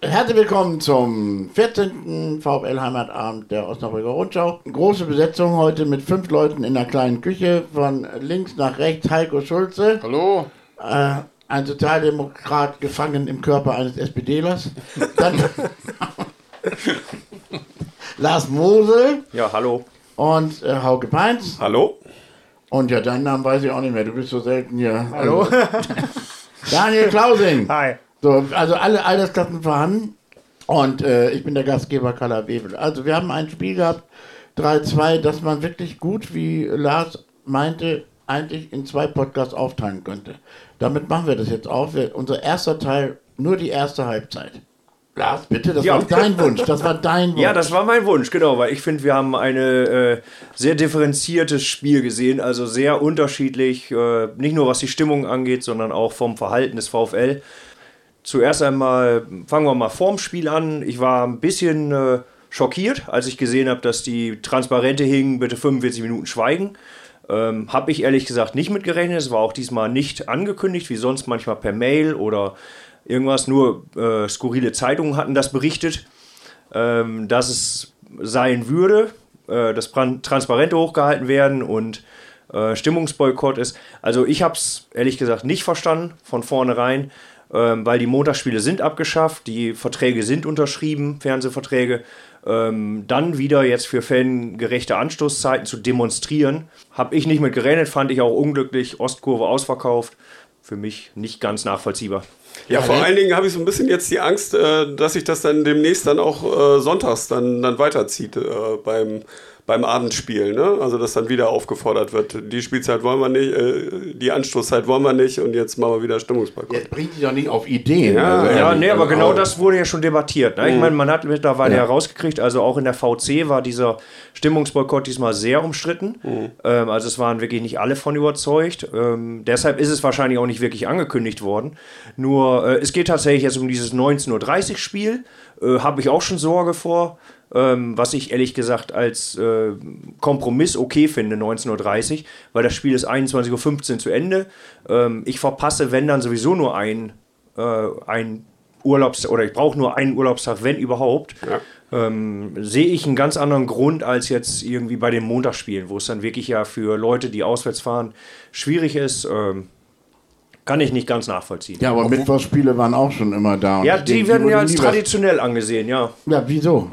Herzlich willkommen zum 14. VfL Heimatabend der Osnabrücker Rundschau. Große Besetzung heute mit fünf Leuten in der kleinen Küche. Von links nach rechts Heiko Schulze. Hallo. Äh, ein Sozialdemokrat gefangen im Körper eines SPDlers. Dann Lars Mosel Ja, hallo. und äh, Hauke Peins. Hallo? Und ja, deinen Namen weiß ich auch nicht mehr. Du bist so selten hier. Hallo. Daniel Klausing. Hi. So, also alle Altersklassen vorhanden. Und äh, ich bin der Gastgeber Carla Webel. Also wir haben ein Spiel gehabt, 3-2, das man wirklich gut, wie Lars meinte, eigentlich in zwei Podcasts aufteilen könnte. Damit machen wir das jetzt. Wir, unser erster Teil, nur die erste Halbzeit. Lars, bitte, das Ja. war dein Wunsch. Das war dein Wunsch. Ja, das war mein Wunsch, genau, weil ich finde, wir haben ein äh, sehr differenziertes Spiel gesehen, also sehr unterschiedlich, äh, nicht nur was die Stimmung angeht, sondern auch vom Verhalten des VfL. Zuerst einmal fangen wir mal vorm Spiel an. Ich war ein bisschen äh, schockiert, als ich gesehen habe, dass die Transparente hingen, bitte 45 Minuten schweigen. Ähm, habe ich ehrlich gesagt nicht mitgerechnet. Es war auch diesmal nicht angekündigt, wie sonst manchmal per Mail oder irgendwas. Nur äh, skurrile Zeitungen hatten das berichtet, ähm, dass es sein würde, äh, dass Tran- Transparente hochgehalten werden und äh, Stimmungsboykott ist. Also ich habe es ehrlich gesagt nicht verstanden von vornherein, ähm, weil die Montagsspiele sind abgeschafft, die Verträge sind unterschrieben, Fernsehverträge. Ähm, dann wieder jetzt für fangerechte Anstoßzeiten zu demonstrieren, habe ich nicht mit gerechnet, fand ich auch unglücklich. Ostkurve ausverkauft, für mich nicht ganz nachvollziehbar. Ja, vor allen Dingen habe ich so ein bisschen jetzt die Angst, äh, dass sich das dann demnächst dann auch äh, sonntags dann, dann weiterzieht äh, beim, beim Abendspiel. Ne? Also, dass dann wieder aufgefordert wird, die Spielzeit wollen wir nicht, äh, die Anstoßzeit wollen wir nicht und jetzt machen wir wieder Stimmungsboykott. Jetzt bringt dich doch nicht auf Ideen. Ja, Also, Ja, ehrlich, nee, aber also, genau auch- das wurde ja schon debattiert. Ne? Ich meine, man hat mittlerweile herausgekriegt, also auch in der VC war dieser Stimmungsboykott diesmal sehr umstritten. Ähm, also es waren wirklich nicht alle von überzeugt. Ähm, deshalb ist es wahrscheinlich auch nicht wirklich angekündigt worden. Nur äh, es geht tatsächlich jetzt um dieses 19.30 Uhr Spiel. Äh, Habe ich auch schon Sorge vor. Ähm, was ich ehrlich gesagt als äh, Kompromiss okay finde, 19.30 Uhr, weil das Spiel ist 21.15 Uhr zu Ende. Ähm, ich verpasse, wenn dann sowieso nur ein, äh, ein Urlaubs- oder ich brauche nur einen Urlaubstag, wenn überhaupt. Ähm, sehe ich einen ganz anderen Grund als jetzt irgendwie bei den Montagsspielen, wo es dann wirklich ja für Leute, die auswärts fahren, schwierig ist. Ähm, kann ich nicht ganz nachvollziehen. Ja, aber Mittwochsspiele waren auch schon immer da. und Ja, die werden ja als traditionell angesehen, ja. Ja, wieso?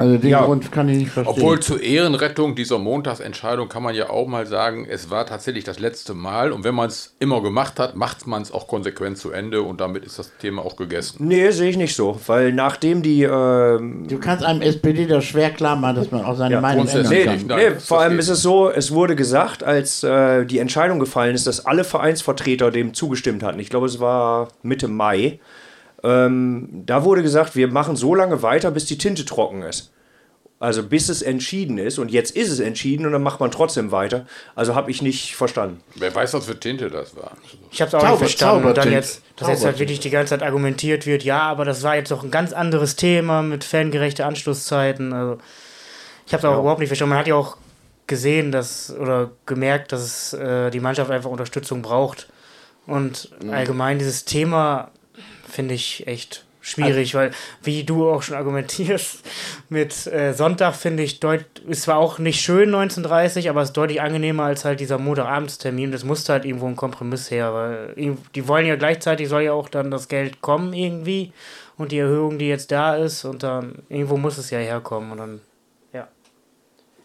Also den Ja. Grund kann ich nicht verstehen. Obwohl zur Ehrenrettung dieser Montagsentscheidung kann man ja auch mal sagen, es war tatsächlich das letzte Mal und wenn man es immer gemacht hat, macht man es auch konsequent zu Ende und damit ist das Thema auch gegessen. Nee, sehe ich nicht so, weil nachdem die ähm, Du kannst einem SPD das schwer klar machen, dass man auch seine Ja, Meinung ändern Nee, kann. Nein, nee, vor allem ist es so, es wurde gesagt, als äh, die Entscheidung gefallen ist, dass alle Vereinsvertreter dem zugestimmt hatten. Ich glaube, es war Mitte Mai. Ähm, da wurde gesagt, wir machen so lange weiter, bis die Tinte trocken ist. Also bis es entschieden ist. Und jetzt ist es entschieden und dann macht man trotzdem weiter. Also habe ich nicht verstanden. Wer weiß, was für Tinte das war. Ich habe es auch Zauber- nicht verstanden. Und dann jetzt, dass jetzt halt wirklich die ganze Zeit argumentiert wird, ja, aber das war jetzt doch ein ganz anderes Thema mit fangerechte Anschlusszeiten. Also ich habe es auch überhaupt nicht verstanden. Man hat ja auch gesehen, dass oder gemerkt, dass äh, die Mannschaft einfach Unterstützung braucht. Und allgemein dieses Thema finde ich echt schwierig, weil wie du auch schon argumentierst mit äh, Sonntag finde ich deut ist zwar auch nicht schön 1930, aber es ist deutlich angenehmer als halt dieser Montagabendstermin. Das musste halt irgendwo ein Kompromiss her, weil die wollen ja gleichzeitig soll ja auch dann das Geld kommen irgendwie und die Erhöhung, die jetzt da ist und dann irgendwo muss es ja herkommen und dann ja.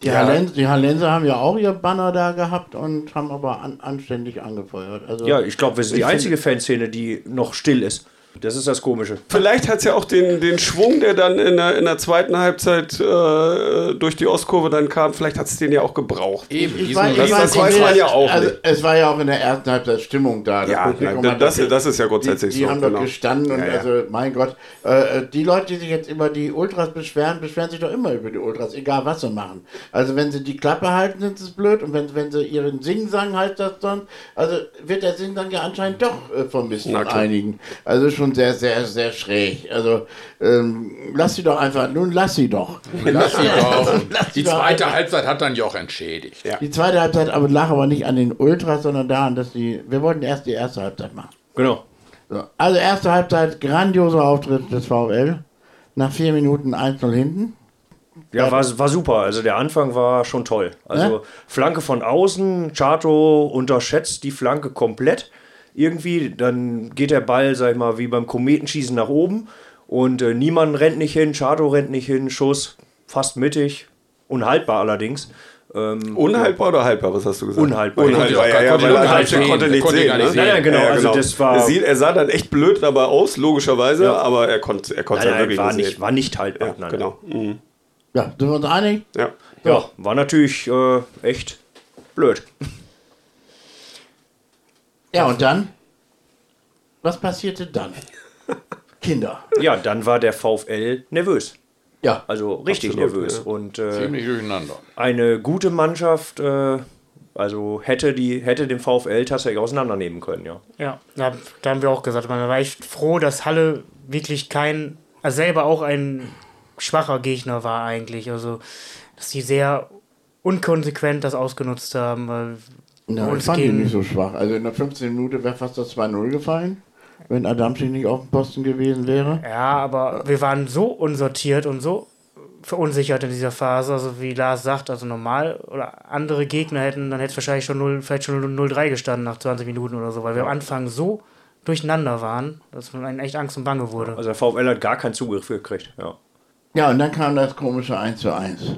Die, Hallenser, die Hallenser haben ja auch ihr Banner da gehabt und haben aber an, anständig angefeuert. Also, Ja, ich glaube, wir sind die einzige Fanszene, die noch still ist. Das ist das Komische. Vielleicht hat es ja auch den, den Schwung, der dann in der, in der zweiten Halbzeit äh, durch die Ostkurve dann kam, vielleicht hat es den ja auch gebraucht. Eben, Ich weiß, ich das- weiß, das weiß man das- ja auch also, nicht. Es war ja auch in der ersten Halbzeit Stimmung da. Das Ja, Publikum das- doch- das ist ja grundsätzlich die, die so, haben genau. doch gestanden und Ja, ja. also, mein Gott, äh, die Leute, die sich jetzt über die Ultras beschweren, beschweren sich doch immer über die Ultras, egal was sie machen. Also wenn sie die Klappe halten, sind es blöd und wenn, wenn sie ihren Singsang halt das dann, also wird der Singsang ja anscheinend doch äh, vermisst von einigen. Also schon sehr, sehr, sehr schräg. Also ähm, lass sie doch einfach, nun lass sie doch. Lass sie doch. Lass Die zweite. Halbzeit hat dann Joch entschädigt. Ja. Die zweite Halbzeit aber lag aber nicht an den Ultras, sondern daran, dass die. Wir wollten erst die erste Halbzeit machen. Genau. So, also erste Halbzeit, grandioser Auftritt des VfL. Nach vier Minuten 1-0 hinten. Ja, war, war super. Also der Anfang war schon toll. Also Ja? Flanke von außen, Chato unterschätzt die Flanke komplett. Irgendwie, dann geht der Ball, sag ich mal, wie beim Kometenschießen nach oben. Und äh, niemand rennt nicht hin, Chato rennt nicht hin, Schuss fast mittig. Unhaltbar allerdings. Ähm, Unhaltbar oder haltbar? Was hast du gesagt? Unhaltbar. Unhaltbar, ja, ja, Konnte weil ihn er gar halt, nicht er konnte nicht Konnte sehen. gar nicht ne? sehen. Nein, nein, genau, also das war- Er, sieht, er sah dann echt blöd dabei aus, logischerweise, Ja. aber er konnte er konnte nein, halt nein, wirklich war, nicht sehen. war nicht haltbar. Ja, nein, genau. Mhm. Ja, sind wir uns einig? Ja. Ja, war natürlich äh, echt blöd. Ja, und dann? Was passierte dann? Kinder. Ja, dann war der VfL nervös. Ja, Also richtig Absolut, nervös. ja. Und äh, Ziemlich durcheinander. eine gute Mannschaft, äh, also hätte, die, hätte den VfL tatsächlich auseinandernehmen können, ja. Ja, da, da haben wir auch gesagt, man war echt froh, dass Halle wirklich kein, also selber auch ein schwacher Gegner war eigentlich. Also, dass die sehr unkonsequent das ausgenutzt haben. Weil Na, uns ich fand ihn nicht so schwach. Also in der 15. Minute wäre fast das 2-0 gefallen, wenn Adamczyk nicht auf dem Posten gewesen wäre. Ja, aber wir waren so unsortiert und so verunsichert in dieser Phase, also wie Lars sagt, also normal oder andere Gegner hätten, dann hätte es wahrscheinlich schon 0, vielleicht schon 0-3 gestanden nach 20 Minuten oder so, weil wir am Anfang so durcheinander waren, dass man einen echt Angst und Bange wurde. Also der VfL hat gar keinen Zugriff gekriegt, ja. Ja, und dann kam das komische 1 zu 1.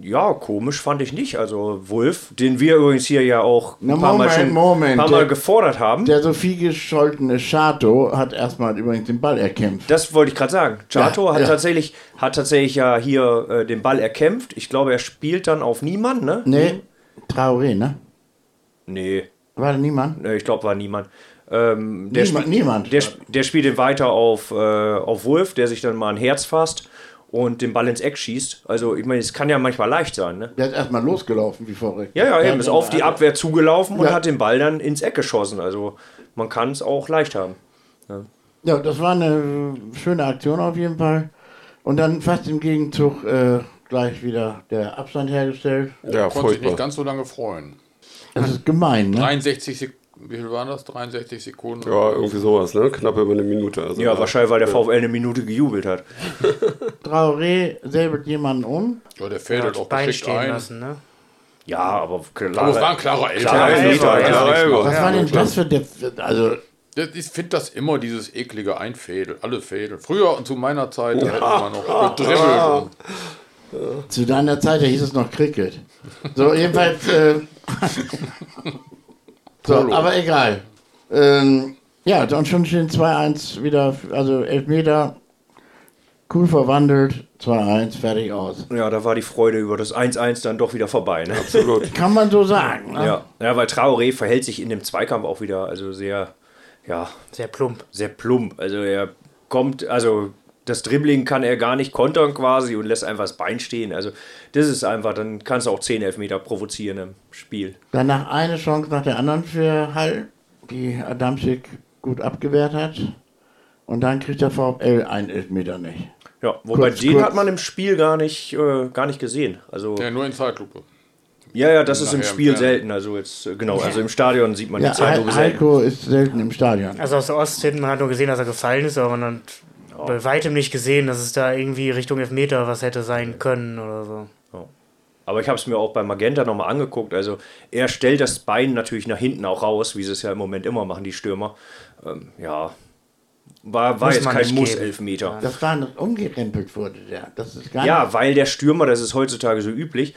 Ja, komisch fand ich nicht. Also Wolf, den wir übrigens hier ja auch ein Na, paar Mal Moment, schon Moment, paar Mal der- gefordert haben. Der so viel gescholtene Chato hat erstmal übrigens den Ball erkämpft. Das wollte ich gerade sagen. Chato Ja, hat ja. tatsächlich hat tatsächlich ja hier äh, den Ball erkämpft. Ich glaube, er spielt dann auf niemand, ne? Nee, Traoré, ne? Nee, War da niemand? nee ich glaube, war niemand. Ähm, der, Niemand- spielt- niemand. Der, der spielt weiter auf, äh, auf Wolf, der sich dann mal ein Herz fasst und den Ball ins Eck schießt. Also, ich meine, es kann ja manchmal leicht sein, ne? Der ist erstmal losgelaufen wie verrückt. Ja, ja, eben, ist auf die Abwehr zugelaufen und Ja. hat den Ball dann ins Eck geschossen. Also, man kann es auch leicht haben. Ja, das war eine schöne Aktion auf jeden Fall. Und dann fast im Gegenzug äh, gleich wieder der Abstand hergestellt. Ja, Konnte sich nicht ganz so lange freuen. Das ist gemein, ne? 63 Sekunden, wie viel waren das? 63 Sekunden? Ja, irgendwie sowas, ne? Knapp über eine Minute. Also, Ja, wahrscheinlich, weil der VfL eine Minute gejubelt hat. Traoré säbelt jemanden um. Ja, der fädelt das auch geschickt ein. lassen, ne? Ja, aber klar. Aber es war ein klarer Elfer. Klarer Elfer, klarer Elfer. Was war denn das für der. Also, Ich finde das immer dieses eklige Einfädeln, alle Fädeln. Früher und zu meiner Zeit, da hätte man noch gedribbelt. Zu deiner Zeit, da hieß es noch Cricket. So, jedenfalls. Äh, so, Polo. aber egal. Ähm, ja, dann schon stehen 2-1 wieder, also Elfmeter. Cool verwandelt. 2-1, fertig aus. Ja, da war die Freude über das 1-1 dann doch wieder vorbei. Ne? Absolut. Kann man so sagen. Ne? Ja. ja, weil Traoré verhält sich in dem Zweikampf auch wieder also sehr, ja, Sehr plump. sehr plump. Also er kommt, also das Dribbling kann er gar nicht kontern quasi und lässt einfach das Bein stehen. Also das ist einfach, dann kannst du auch 10 Elfmeter provozieren im Spiel. Danach eine Chance nach der anderen für Hall, die Adamczyk gut abgewehrt hat. Und dann kriegt der VfL einen Elfmeter nicht. Ja, wobei Kurz, den kurz. hat man im Spiel gar nicht, äh, gar nicht gesehen. Also ja, nur in Zeitlupe. ja, ja, das ist im Spiel selten. Also jetzt äh, genau, also im Stadion sieht man Ja, die Zeitlupe Hal- selten. Heiko ist selten im Stadion. Also aus der Ost hinten, man hat nur gesehen, dass er gefallen ist, aber man hat bei weitem nicht gesehen, dass es da irgendwie Richtung Elfmeter was hätte sein können oder so. Aber ich habe es mir auch bei Magenta nochmal angeguckt. Also er stellt das Bein natürlich nach hinten auch raus, wie sie es ja im Moment immer machen, die Stürmer. Ähm, ja, war, war jetzt kein Muss-Elfmeter. Das war umgerempelt wurde der. Das ist gar Ja, nicht. weil der Stürmer, das ist heutzutage so üblich,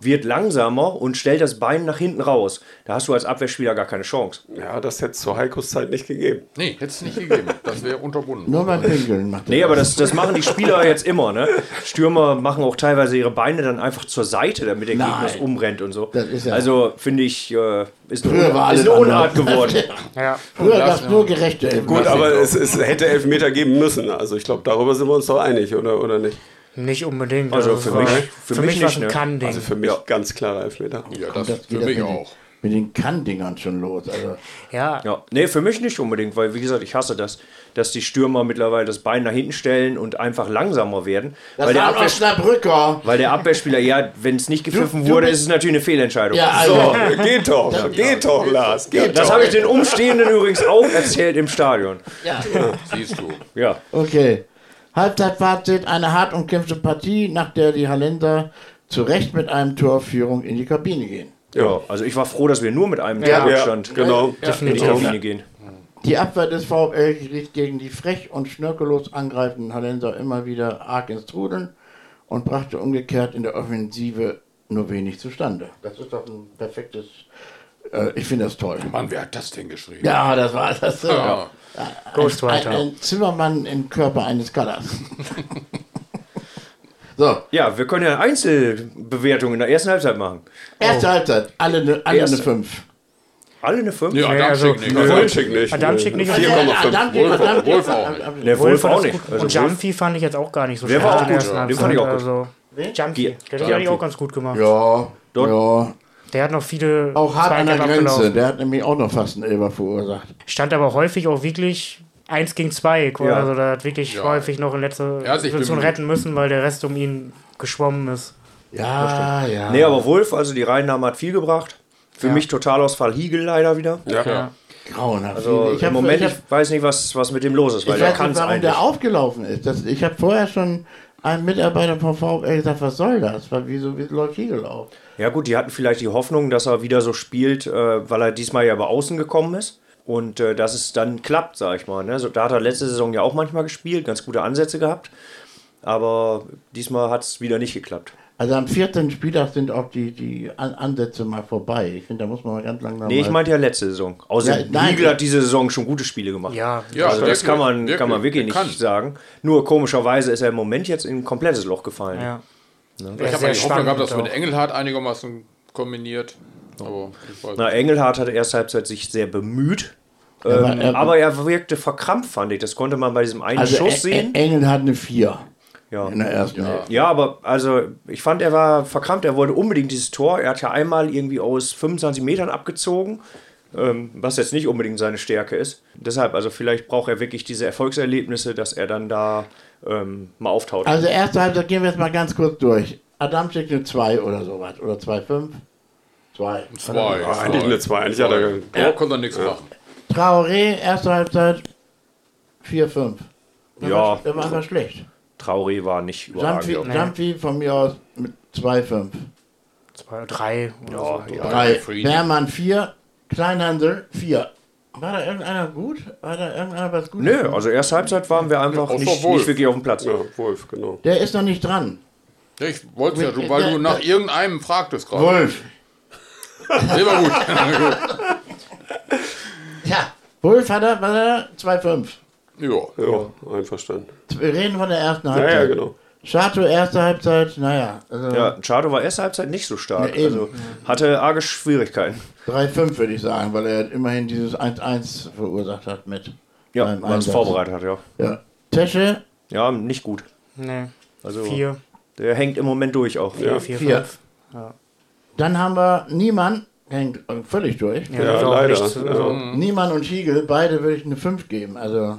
wird langsamer und stellt das Bein nach hinten raus. Da hast du als Abwehrspieler gar keine Chance. Ja, das hätte es zur Heikos Zeit nicht gegeben. Nee, hätte es nicht gegeben. Das wäre unterbunden. Nur beim Pinkeln macht Nee, aber das, das machen die Spieler jetzt immer, ne? Stürmer machen auch teilweise ihre Beine dann einfach zur Seite, damit der Nein. Gegner es umrennt und so. Das ist ja- also finde ich, äh, ist, eine, Früher war Un- ist alles eine Unart geworden. Ja. Früher das- gab es nur gerechte Elfmeter. Gut, aber es, es hätte Elfmeter geben müssen. Also ich glaube, darüber sind wir uns doch einig, oder, oder nicht? Nicht unbedingt. Also es für mich- für, für mich, mich war es nicht, ein ne? Kann-Ding. Also für mich ganz klarer Elfmeter. Ja, das das für geht mich auch. mit den Kann-Dingern schon los. Also, Ja, Ja, nee, für mich nicht unbedingt, weil wie gesagt, ich hasse das, dass die Stürmer mittlerweile das Bein nach hinten stellen und einfach langsamer werden. das weil, der war Abwehr, Osnabrücker. weil der Abwehrspieler, ja, wenn es nicht gepfiffen du wurde, ist es natürlich eine Fehlentscheidung. Ja, So, also, geht doch, geht doch, Lars, geht Das doch. habe ich den Umstehenden übrigens auch erzählt im Stadion. ja. Siehst du. Ja, Okay. Halbzeitfazit, eine hart umkämpfte Partie, nach der die Hallenser zu Recht mit einem Torführung in die Kabine gehen. ja. Also ich war froh, dass wir nur mit einem Ja. Torrückstand Ja, genau. in die. Kabine gehen. Die Abwehr des VfL geriet gegen die frech und schnörkellos angreifenden Hallenser immer wieder arg ins Trudeln und brachte umgekehrt in der Offensive nur wenig zustande. Das ist doch ein perfektes. Äh, ich finde das toll. Mann, wer hat das denn geschrieben? Ja, das war das. Ja. Ein, Ghostwriter. ein Zimmermann im Körper eines Kaders. so, Ja, wir können ja Einzelbewertungen in der ersten Halbzeit machen. erste Halbzeit, alle eine alle Erste. eine 5. Alle eine 5? Nee, Nee, Adamczyk also- nicht. Also, Adamczyk nicht. Adamczyk nicht. 4,5. Wolf auch nicht. Der Wolf auch nicht. Und Also Jumpy fand ich jetzt auch gar nicht so Der schlecht war auch in der gut, ja. Den fand ich auch gut. Also, Jumpy, der hat auch ganz gut gemacht. Ja, ja. Der hat noch viele Auch hart an der Grenze. abgelaufen. Der hat nämlich auch noch fast einen Elber verursacht. Stand aber häufig auch wirklich 1 gegen 2. Ja. Also da hat wirklich Ja. häufig noch in letzter Er hat sich Situation retten müssen, weil der Rest um ihn geschwommen ist. Ja, ja. Nee, aber Wolf, also die Reinnahme hat viel gebracht. Für Ja. mich Totalausfall Hiegel leider wieder. Ja. Ja. grauenhaft. Also ich im hab- Moment, ich, ich, hab, weiß nicht, was, was mit dem los ist, weil ich der weiß kann nicht, es warum eigentlich. der aufgelaufen ist. Das, ich habe vorher schon einem Mitarbeiter vom VfL gesagt, was soll das? Wieso wie läuft Hiegel auf? Ja gut, die hatten vielleicht die Hoffnung, dass er wieder so spielt, äh, weil er diesmal ja über außen gekommen ist. Und äh, dass es dann klappt, sag ich mal. Ne? So, da hat er letzte Saison ja auch manchmal gespielt, ganz gute Ansätze gehabt. Aber diesmal hat es wieder nicht geklappt. Also am 14. Spieltag sind auch die, die An Ansätze mal vorbei. Ich finde, da muss man mal ganz langsam. Nee, ich meinte ja letzte Saison. Außer Ja, nein. Hiegel hat diese Saison schon gute Spiele gemacht. Ja, Ja, Also das wirklich, kann man, kann man wirklich, wirklich der nicht kann. sagen. Nur komischerweise ist er im Moment jetzt in ein komplettes Loch gefallen. ja. Ich sehr habe die Hoffnung spannend gehabt, dass auch. mit Engelhardt einigermaßen kombiniert. Aber ich Na. Engelhardt hat erste Halbzeit sich sehr bemüht. Ähm, er- aber er wirkte verkrampft, fand ich. Das konnte man bei diesem einen Also Schuss sehen. Engel hat eine 4 Ja. in der ersten Hälfte. ja, aber also ich fand, er war verkrampft. Er wollte unbedingt dieses Tor. Er hat ja einmal irgendwie aus 25 Metern abgezogen, ähm, was jetzt nicht unbedingt seine Stärke ist. Deshalb, also vielleicht braucht er wirklich diese Erfolgserlebnisse, dass er dann da ähm, mal auftaut. Also erste Halbzeit gehen wir jetzt mal ganz kurz durch. Adamczyk eine 2 oder sowas. Oder 2,5? 2. Zwei. Ja, eigentlich eine 2. Eigentlich hat er. Ja, konnte er nichts machen. Traoré, erste Halbzeit 4,5. Der Ja. Der war einfach schlecht. Traoré war nicht überragend. Jumpy, ja. Jumpy von mir aus mit 2,5. Zwei, drei. Oder so. Ja, 3. Frieden. Bermann 4. Kleinhansel 4. War da irgendeiner gut? War da irgendeiner was gut? Nö, also erste Halbzeit waren wir einfach außer nicht, nicht wirklich auf dem Platz. Ja, Wolf, genau. Der ist noch nicht dran. Ja, ich wollte ja, du, weil du nach irgendeinem fragtest gerade. Wolf. Nee, war gut. Ja. Wolf hat er, hat er? 2,5. Ja. Ja, einverstanden. Wir reden von der ersten Ja, Halbzeit. ja, genau. Chateau, erste Halbzeit, naja. Also Ja, Chado war erste Halbzeit nicht so stark. Ja, also hatte arge Schwierigkeiten. 3,5 würde ich sagen, weil er immerhin dieses 1-1 verursacht hat mit. Ja, weil es vorbereitet hat, ja. Ja. Tesche, Ja, nicht gut. Nee. Also Vier. der hängt im Moment durch auch. Vier, vier, vier. fünf. dann haben wir Niemann, hängt völlig durch. Ja, Ja, leider. nichts, also, Niemann und Schiegel, beide würde ich eine 5 geben. Also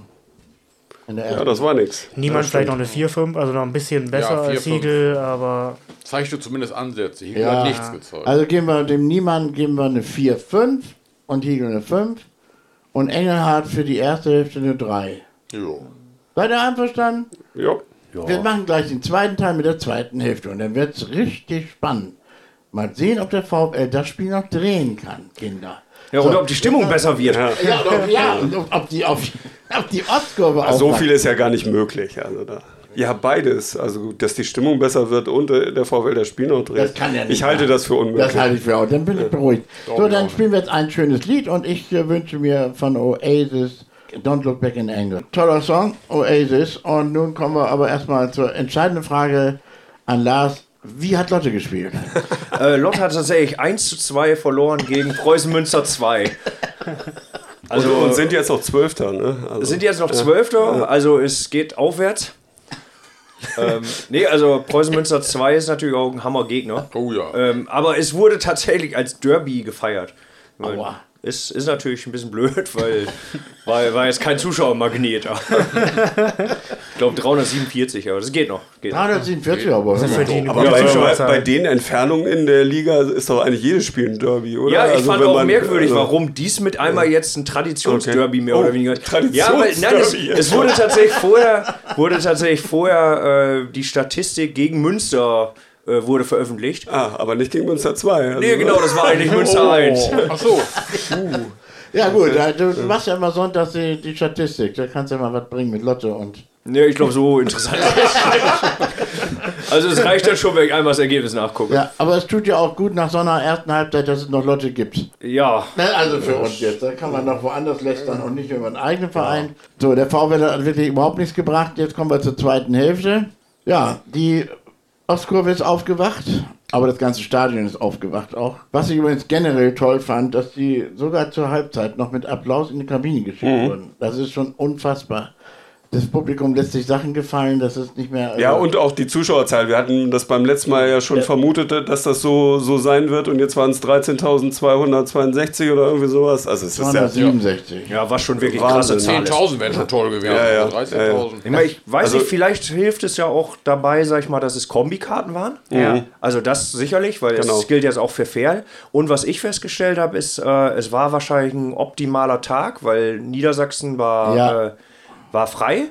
Ja, das war nix. Niemand Das vielleicht noch eine 4, 5, also noch ein bisschen besser Ja, vier, als fünf. Siegel, aber Zeigte zumindest Ansätze. Hier Ja. hat nichts gezeigt. also geben wir dem Niemann geben wir eine 4, 5 und Hiegel eine 5 und Engelhardt für die erste Hälfte eine 3. jo. Seid ihr einverstanden? Ja. Wir machen gleich den zweiten Teil mit der zweiten Hälfte und dann wird es richtig spannend. Mal sehen, ob der VfL das Spiel noch drehen kann, Kinder. Ja, oder ob die Stimmung besser wird. Ja. Ja, und, ja, und ob- ob die, auf, auf die Ostkurve Also so aufmacht. viel ist ja gar nicht möglich. Also da. Ja, beides. Also, dass die Stimmung besser wird und äh, der VfL das Spiel noch dreht. Das kann ja nicht ich halte sein. das für unmöglich. Das halte ich für auch. Dann bin ich beruhigt. So, dann spielen wir jetzt ein schönes Lied und ich äh, wünsche mir von Oasis Don't Look Back in Anger. Toller Song, Oasis. Und nun kommen wir aber erstmal zur entscheidenden Frage an Lars. Wie hat Lotte gespielt? Äh, Lott hat tatsächlich 1 zu 2 verloren gegen Preußen Münster 2. also, und sind jetzt noch Zwölfter. Ne? Also, sind jetzt noch Zwölfter, also es geht aufwärts. ähm, nee, also Preußen Münster 2 ist natürlich auch ein Hammergegner. Oh ja. Ähm, aber es wurde tatsächlich als Derby gefeiert. Aua. Ist, ist natürlich ein bisschen blöd, weil war, war jetzt kein Zuschauermagnet. ich glaube 347, aber das geht noch. Geht noch. 347 aber. Für die Aber Ja, bei, ja, bei, ja. bei den Entfernungen in der Liga ist doch eigentlich jedes Spiel ein Derby, oder? Ja, ich Also fand wenn auch man- merkwürdig, also- warum dies mit einmal jetzt ein Traditionsderby Okay. mehr Oh, oder weniger. Ja, weil nein, es, Traditionsderby. es wurde tatsächlich vorher, wurde tatsächlich vorher äh, die Statistik gegen Münster äh, wurde veröffentlicht. Ah, aber nicht gegen Münster 2. Also, Nee, genau, das war eigentlich Münster 1. Ach so. Ja gut, äh, du machst ja immer sonntags die, die Statistik, da kannst du ja mal was bringen mit Lotte und... Nee, ich glaube, so interessant. also es reicht dann schon, wenn ich einmal das Ergebnis nachgucke. Ja, aber es tut ja auch gut nach so einer ersten Halbzeit, dass es noch Lotte gibt. Ja, Ne, Also für uns jetzt, da kann man noch woanders lästern und nicht über den eigenen Verein. So, der VW hat wirklich überhaupt nichts gebracht. Jetzt kommen wir zur zweiten Hälfte. Ja, die Ostkurve ist aufgewacht, aber das ganze Stadion ist aufgewacht auch. Was ich übrigens generell toll fand, dass die sogar zur Halbzeit noch mit Applaus in die Kabine geschickt wurden. Das ist schon unfassbar. Das Publikum lässt sich Sachen gefallen, das ist nicht mehr. Ja, also- und auch die Zuschauerzahl. Wir hatten das beim letzten Mal ja schon vermutet, dass das so, so sein wird. Und jetzt waren es 13.262 oder irgendwie sowas. Also es ist ja, 267. ja, war schon wirklich Wahnsinn. krasse Zahl. 10.000 wären schon toll gewesen. Ja, ja. Also 13.000. Ich, meine, ich weiß Also- nicht, vielleicht hilft es ja auch dabei, sag ich mal, dass es Kombikarten waren. Ja. Also das sicherlich, weil Genau. das gilt jetzt auch für Ferl. Und was ich festgestellt habe, ist, äh, es war wahrscheinlich ein optimaler Tag, weil Niedersachsen war, Ja. äh, war frei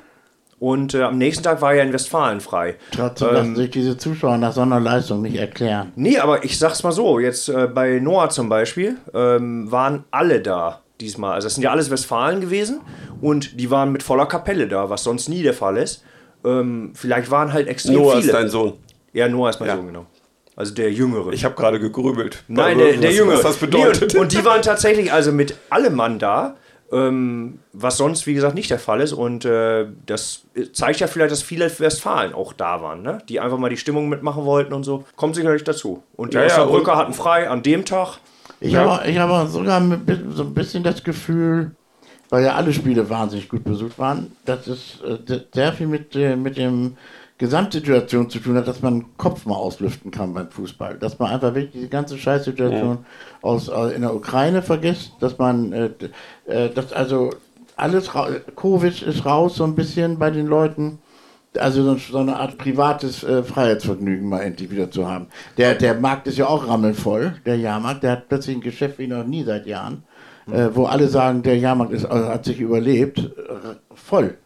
und äh, am nächsten Tag war ja in Westfalen frei. Trotzdem lassen sich diese Zuschauer nach so einer Leistung nicht erklären. Nee, aber ich sag's mal so, jetzt äh, bei Noah zum Beispiel ähm, waren alle da diesmal. Also das sind ja alles Westfalen gewesen und die waren mit voller Kapelle da, was sonst nie der Fall ist. Ähm, vielleicht waren halt extrem Noah viele. ist dein Sohn. Ja, Noah ist mein Ja. Sohn, genau. Also der Jüngere. Ich habe gerade gegrübelt. Nein, was, der, der Jüngere. Was das bedeutet. Nee, und, und die waren tatsächlich also mit allem Mann da, ähm, was sonst, wie gesagt, nicht der Fall ist. Und äh, das zeigt ja vielleicht, dass viele Westfalen auch da waren, ne? die einfach mal die Stimmung mitmachen wollten und so. Kommt sicherlich dazu. Und die Ja, ja, Osnabrücker und- hatten frei an dem Tag. Ich Ja. habe ich habe sogar so ein bisschen das Gefühl, weil ja alle Spiele wahnsinnig gut besucht waren, dass es äh, se- sehr viel mit, äh, mit dem Gesamtsituation zu tun hat, dass man den Kopf mal auslüften kann beim Fußball. Dass man einfach wirklich diese ganze Scheißsituation aus, äh, in der Ukraine vergisst, dass man, äh, äh, dass also alles, Covid ist raus so ein bisschen bei den Leuten. Also so, so eine Art privates äh, Freiheitsvergnügen mal endlich wieder zu haben. Der, der Markt ist ja auch rammelvoll, der Jahrmarkt. Der hat plötzlich ein Geschäft wie noch nie seit Jahren, äh, wo alle sagen, der Jahrmarkt ist, hat sich überlebt, voll.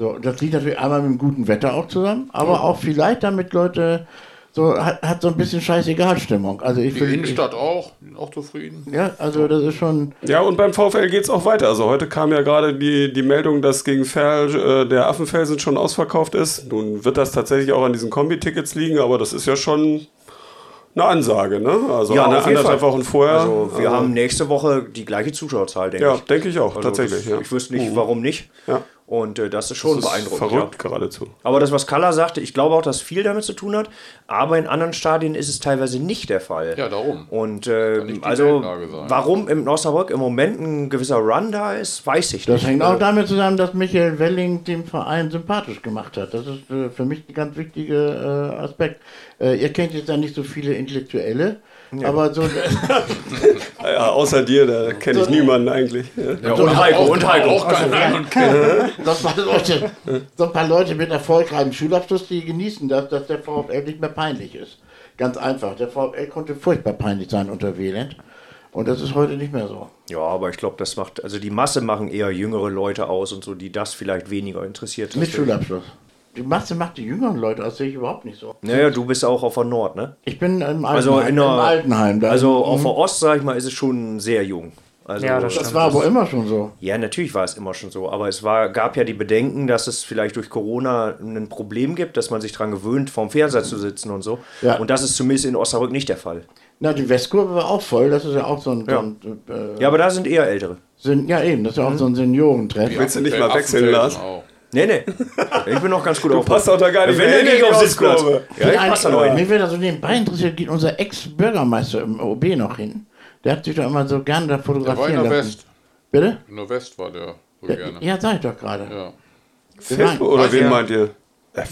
So, das liegt natürlich einmal mit dem guten Wetter auch zusammen, aber auch vielleicht damit Leute so hat, hat so ein bisschen scheißegal Stimmung. Also ich Die will, Innenstadt auch, auch zufrieden. Ich, ja, also das ist schon. Ja, und beim VfL geht es auch weiter. Also heute kam ja gerade die, die Meldung, dass gegen Ferl äh, der Affenfelsen schon ausverkauft ist. Nun wird das tatsächlich auch an diesen Kombi-Tickets liegen, aber das ist ja schon eine Ansage, ne? Also Ja, eine, anderthalb. Wochen vorher. Also wir Also, haben nächste Woche die gleiche Zuschauerzahl, denke Ja, ich. denke ich auch, Also tatsächlich. Das, ja. Ich wüsste nicht, warum nicht. Ja. Und äh, das ist schon Das ist beeindruckend. verrückt Ja. geradezu. Aber das, was Kalla sagte, ich glaube auch, dass viel damit zu tun hat. Aber in anderen Stadien ist es teilweise nicht der Fall. Ja, darum. Und äh, also, warum im Osnabrück im Moment ein gewisser Run da ist, weiß ich Das nicht. hängt auch Äh, damit zusammen, dass Michael Welling den Verein sympathisch gemacht hat. Das ist äh, für mich ein ganz wichtiger äh, Aspekt. Äh, ihr kennt jetzt ja nicht so viele Intellektuelle, aber so. Ja, außer dir, da kenne ich niemanden eigentlich. Ja. Ja, und Heiko, und Heiko. Auch kein so, ein paar Leute, so ein paar Leute mit erfolgreichem Schulabschluss, die genießen das, dass der VfL nicht mehr peinlich ist. Ganz einfach. Der VfL konnte furchtbar peinlich sein unter Wieland. Und das ist heute nicht mehr so. Ja, aber ich glaube, das macht, also die Masse machen eher jüngere Leute aus und so, die das vielleicht weniger interessiert. Mit Schulabschluss. Die Masse macht die jüngeren Leute aus, sehe ich überhaupt nicht so. Naja, du bist auch auf der Nord, ne? Ich bin im Altenheim. Also in der, im Altenheim da also Mhm. auf der Ost, sag ich mal, ist es schon sehr jung. Also, Ja, das Das war aber immer schon so. Ja, natürlich war es immer schon so, aber es war, gab ja die Bedenken, dass es vielleicht durch Corona ein Problem gibt, dass man sich daran gewöhnt, vorm Fernseher zu sitzen und so. Ja. Und das ist zumindest in Osnabrück nicht der Fall. Na, die Westkurve war auch voll. Das ist ja auch so ein. Ja. So ein äh, Ja, aber da sind eher Ältere. sind, ja, eben. Das ist ja auch so ein Seniorentreff. Willst du nicht mal wechseln, Lars? Auch. Nee, nee. Ich bin noch ganz gut Du auf. passt auch da gar nicht Wenn ich in auf Sitzplatz. Ja, ich passe da noch Mich hin. wäre das so nebenbei interessiert, geht unser Ex-Bürgermeister im OB noch hin? Der hat sich doch immer so gerne da Der war in fotografieren der lassen. West. Bitte? In der West war der so Ja, gerne. ja, sag ich doch gerade. Ja. Philipp, oder Weiß wen ja. meint ihr?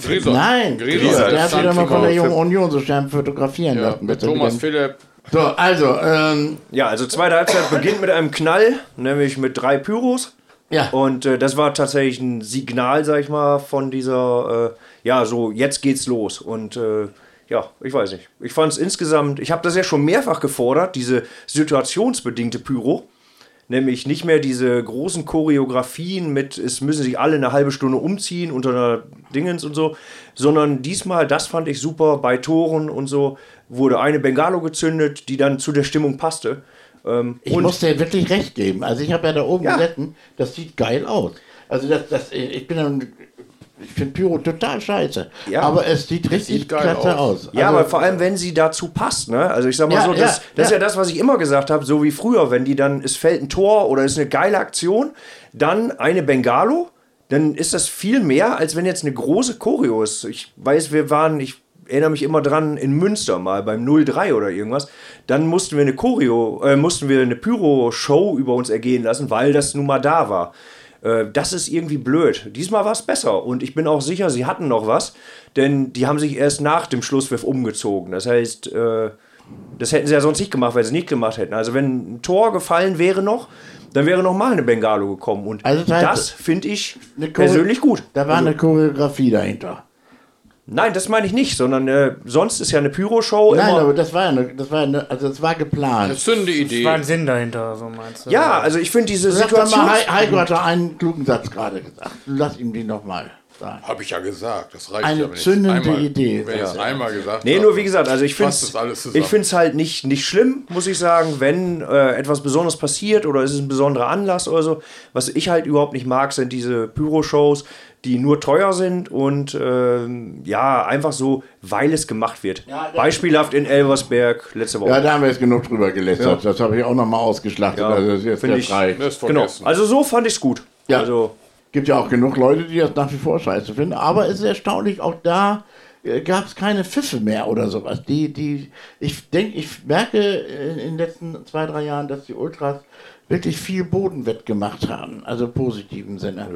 Grisel. Nein, Grisel. der hat sich doch mal von der. Jungen Union so schön fotografieren Ja, lassen. mit er Thomas Philipp, So, also, ähm, Ja, also zweite Halbzeit beginnt mit einem Knall, nämlich mit drei Pyros. Ja. Und äh, das war tatsächlich ein Signal, sag ich mal, von dieser, äh, ja, so, jetzt geht's los. Und äh, ja, ich weiß nicht. Ich fand es insgesamt, ich habe das ja schon mehrfach gefordert, diese situationsbedingte Pyro. Nämlich nicht mehr diese großen Choreografien mit, es müssen sich alle eine halbe Stunde umziehen unter einer Dingens und so, sondern diesmal, das fand ich super, bei Toren und so, wurde eine Bengalo gezündet, die dann zu der Stimmung passte. Ähm, Ich muss dir wirklich recht geben. Also ich habe ja da oben Ja. gesessen, das sieht geil aus. Also das, das, ich bin dann, ich finde Pyro total scheiße. Ja. Aber es sieht richtig sieht geil klasse aus. aus. Ja, also, aber vor allem, wenn sie dazu passt, ne? Also ich sag mal Ja, so, das, das ist ja. ja das, was ich immer gesagt habe, so wie früher, wenn die dann, es fällt ein Tor oder ist eine geile Aktion, dann eine Bengalo, dann ist das viel mehr, als wenn jetzt eine große Choreo ist. Ich weiß, wir waren, ich erinnere mich immer dran, in Münster mal beim 03 oder irgendwas, dann mussten wir eine Choreo, äh, mussten wir eine Pyro-Show über uns ergehen lassen, weil das nun mal da war. Äh, Das ist irgendwie blöd. Diesmal war es besser und ich bin auch sicher, sie hatten noch was, denn die haben sich erst nach dem Schlusspfiff umgezogen. Das heißt, äh, das hätten sie ja sonst nicht gemacht, weil sie es nicht gemacht hätten. Also wenn ein Tor gefallen wäre noch, dann wäre noch mal eine Bengalo gekommen und Also das heißt, das finde ich persönlich gut. Da war eine Choreografie dahinter. Nein, das meine ich nicht, sondern äh, sonst ist ja eine Pyro-Show Nein, immer. aber das war ja eine, das war eine, also das war Eine geplant. zünde Es Idee. war ein Sinn dahinter, so meinst du? ja, also ich finde diese Sag Situation. mal, Hei- Heiko hat da einen klugen Satz gerade gesagt. Lass ihm die nochmal sagen. Habe ich ja gesagt. Das reicht Eine ja, zündende einmal, Idee. Wenn ich es Ja. einmal gesagt Nee, habe, nur wie gesagt, also ich finde das es halt nicht, nicht schlimm, muss ich sagen, wenn äh, etwas Besonderes passiert oder es ist ein besonderer Anlass oder so. Was ich halt überhaupt nicht mag, sind diese Pyro-Shows, die nur teuer sind und ähm, ja, einfach so, weil es gemacht wird. Ja, Beispielhaft in Elversberg letzte Woche. Ja, da haben wir jetzt genug drüber gelästert. Das habe ich auch nochmal ausgeschlachtet. Ja, also das ist jetzt der ich-. Das genau. vergessen. Also so fand ich es gut. Ja. Also, gibt ja auch genug Leute, die das nach wie vor scheiße finden. Aber es ist erstaunlich, auch da gab es keine Pfiffe mehr oder sowas. Die, die, ich denke, ich merke in, in den letzten zwei, drei Jahren, dass die Ultras wirklich viel Boden wettgemacht haben. Also im positiven Sinne.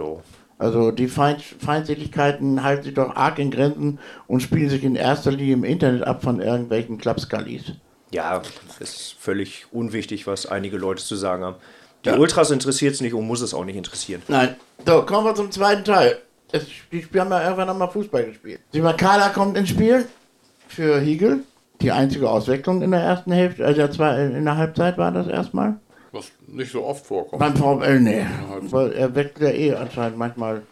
Also die Feind, Feindseligkeiten halten sich doch arg in Grenzen und spielen sich in erster Linie im Internet ab von irgendwelchen Klapskallis. ja, ist völlig unwichtig, was einige Leute zu sagen haben. Die Ja. Ultras interessiert es nicht und muss es auch nicht interessieren. Nein. So, kommen wir zum zweiten Teil. Es, die haben ja irgendwann nochmal Fußball gespielt. Simakala kommt ins Spiel für Hiegel. Die einzige Auswechslung in der ersten Hälfte, also zwei, in der Halbzeit war das erstmal. Nicht so oft vorkommt. Beim VfL, nee. Weil er weckt ja eh anscheinend manchmal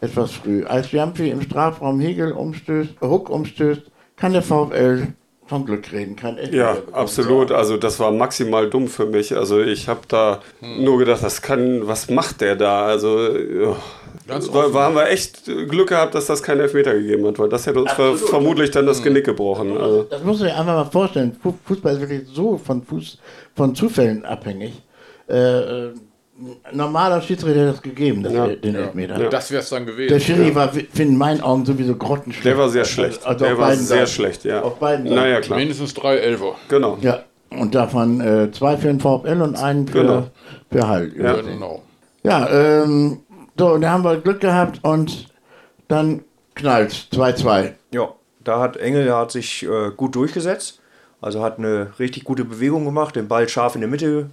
etwas früh. Als Jampi im Strafraum Hiegel umstößt, Huck umstößt, kann der VfL von Glück reden. Kann echt Ja, absolut. Also das war maximal dumm für mich. Also ich habe da nur gedacht, das kann, was macht der da? Also. Ganz war, war, haben wir echt Glück gehabt, dass das keinen Elfmeter gegeben hat, weil das hätte uns ver vermutlich dann das Genick gebrochen. Also, Das muss ich einfach mal vorstellen. Fu- Fußball ist wirklich so von, Fuß, von Zufällen abhängig. Äh, äh, normaler Schiedsrichter hätte das gegeben, das, Ja. den Elfmeter. Das wäre es dann gewesen. Der Schiri war, fi- in meinen Augen sowieso grottenschlecht. der war sehr schlecht. Also der war sehr Seiten. schlecht, ja. Auf beiden Seiten. Naja, klar. Mindestens drei Elfer. Genau. Ja, und davon äh, zwei für den VfL und einen für, Genau. für Hall. Ja. Ja, Genau. ja ähm, so, und da haben wir Glück gehabt und dann knallt 2-2. Ja, da hat Engel der hat sich äh, gut durchgesetzt. Also hat eine richtig gute Bewegung gemacht, den Ball scharf in die Mitte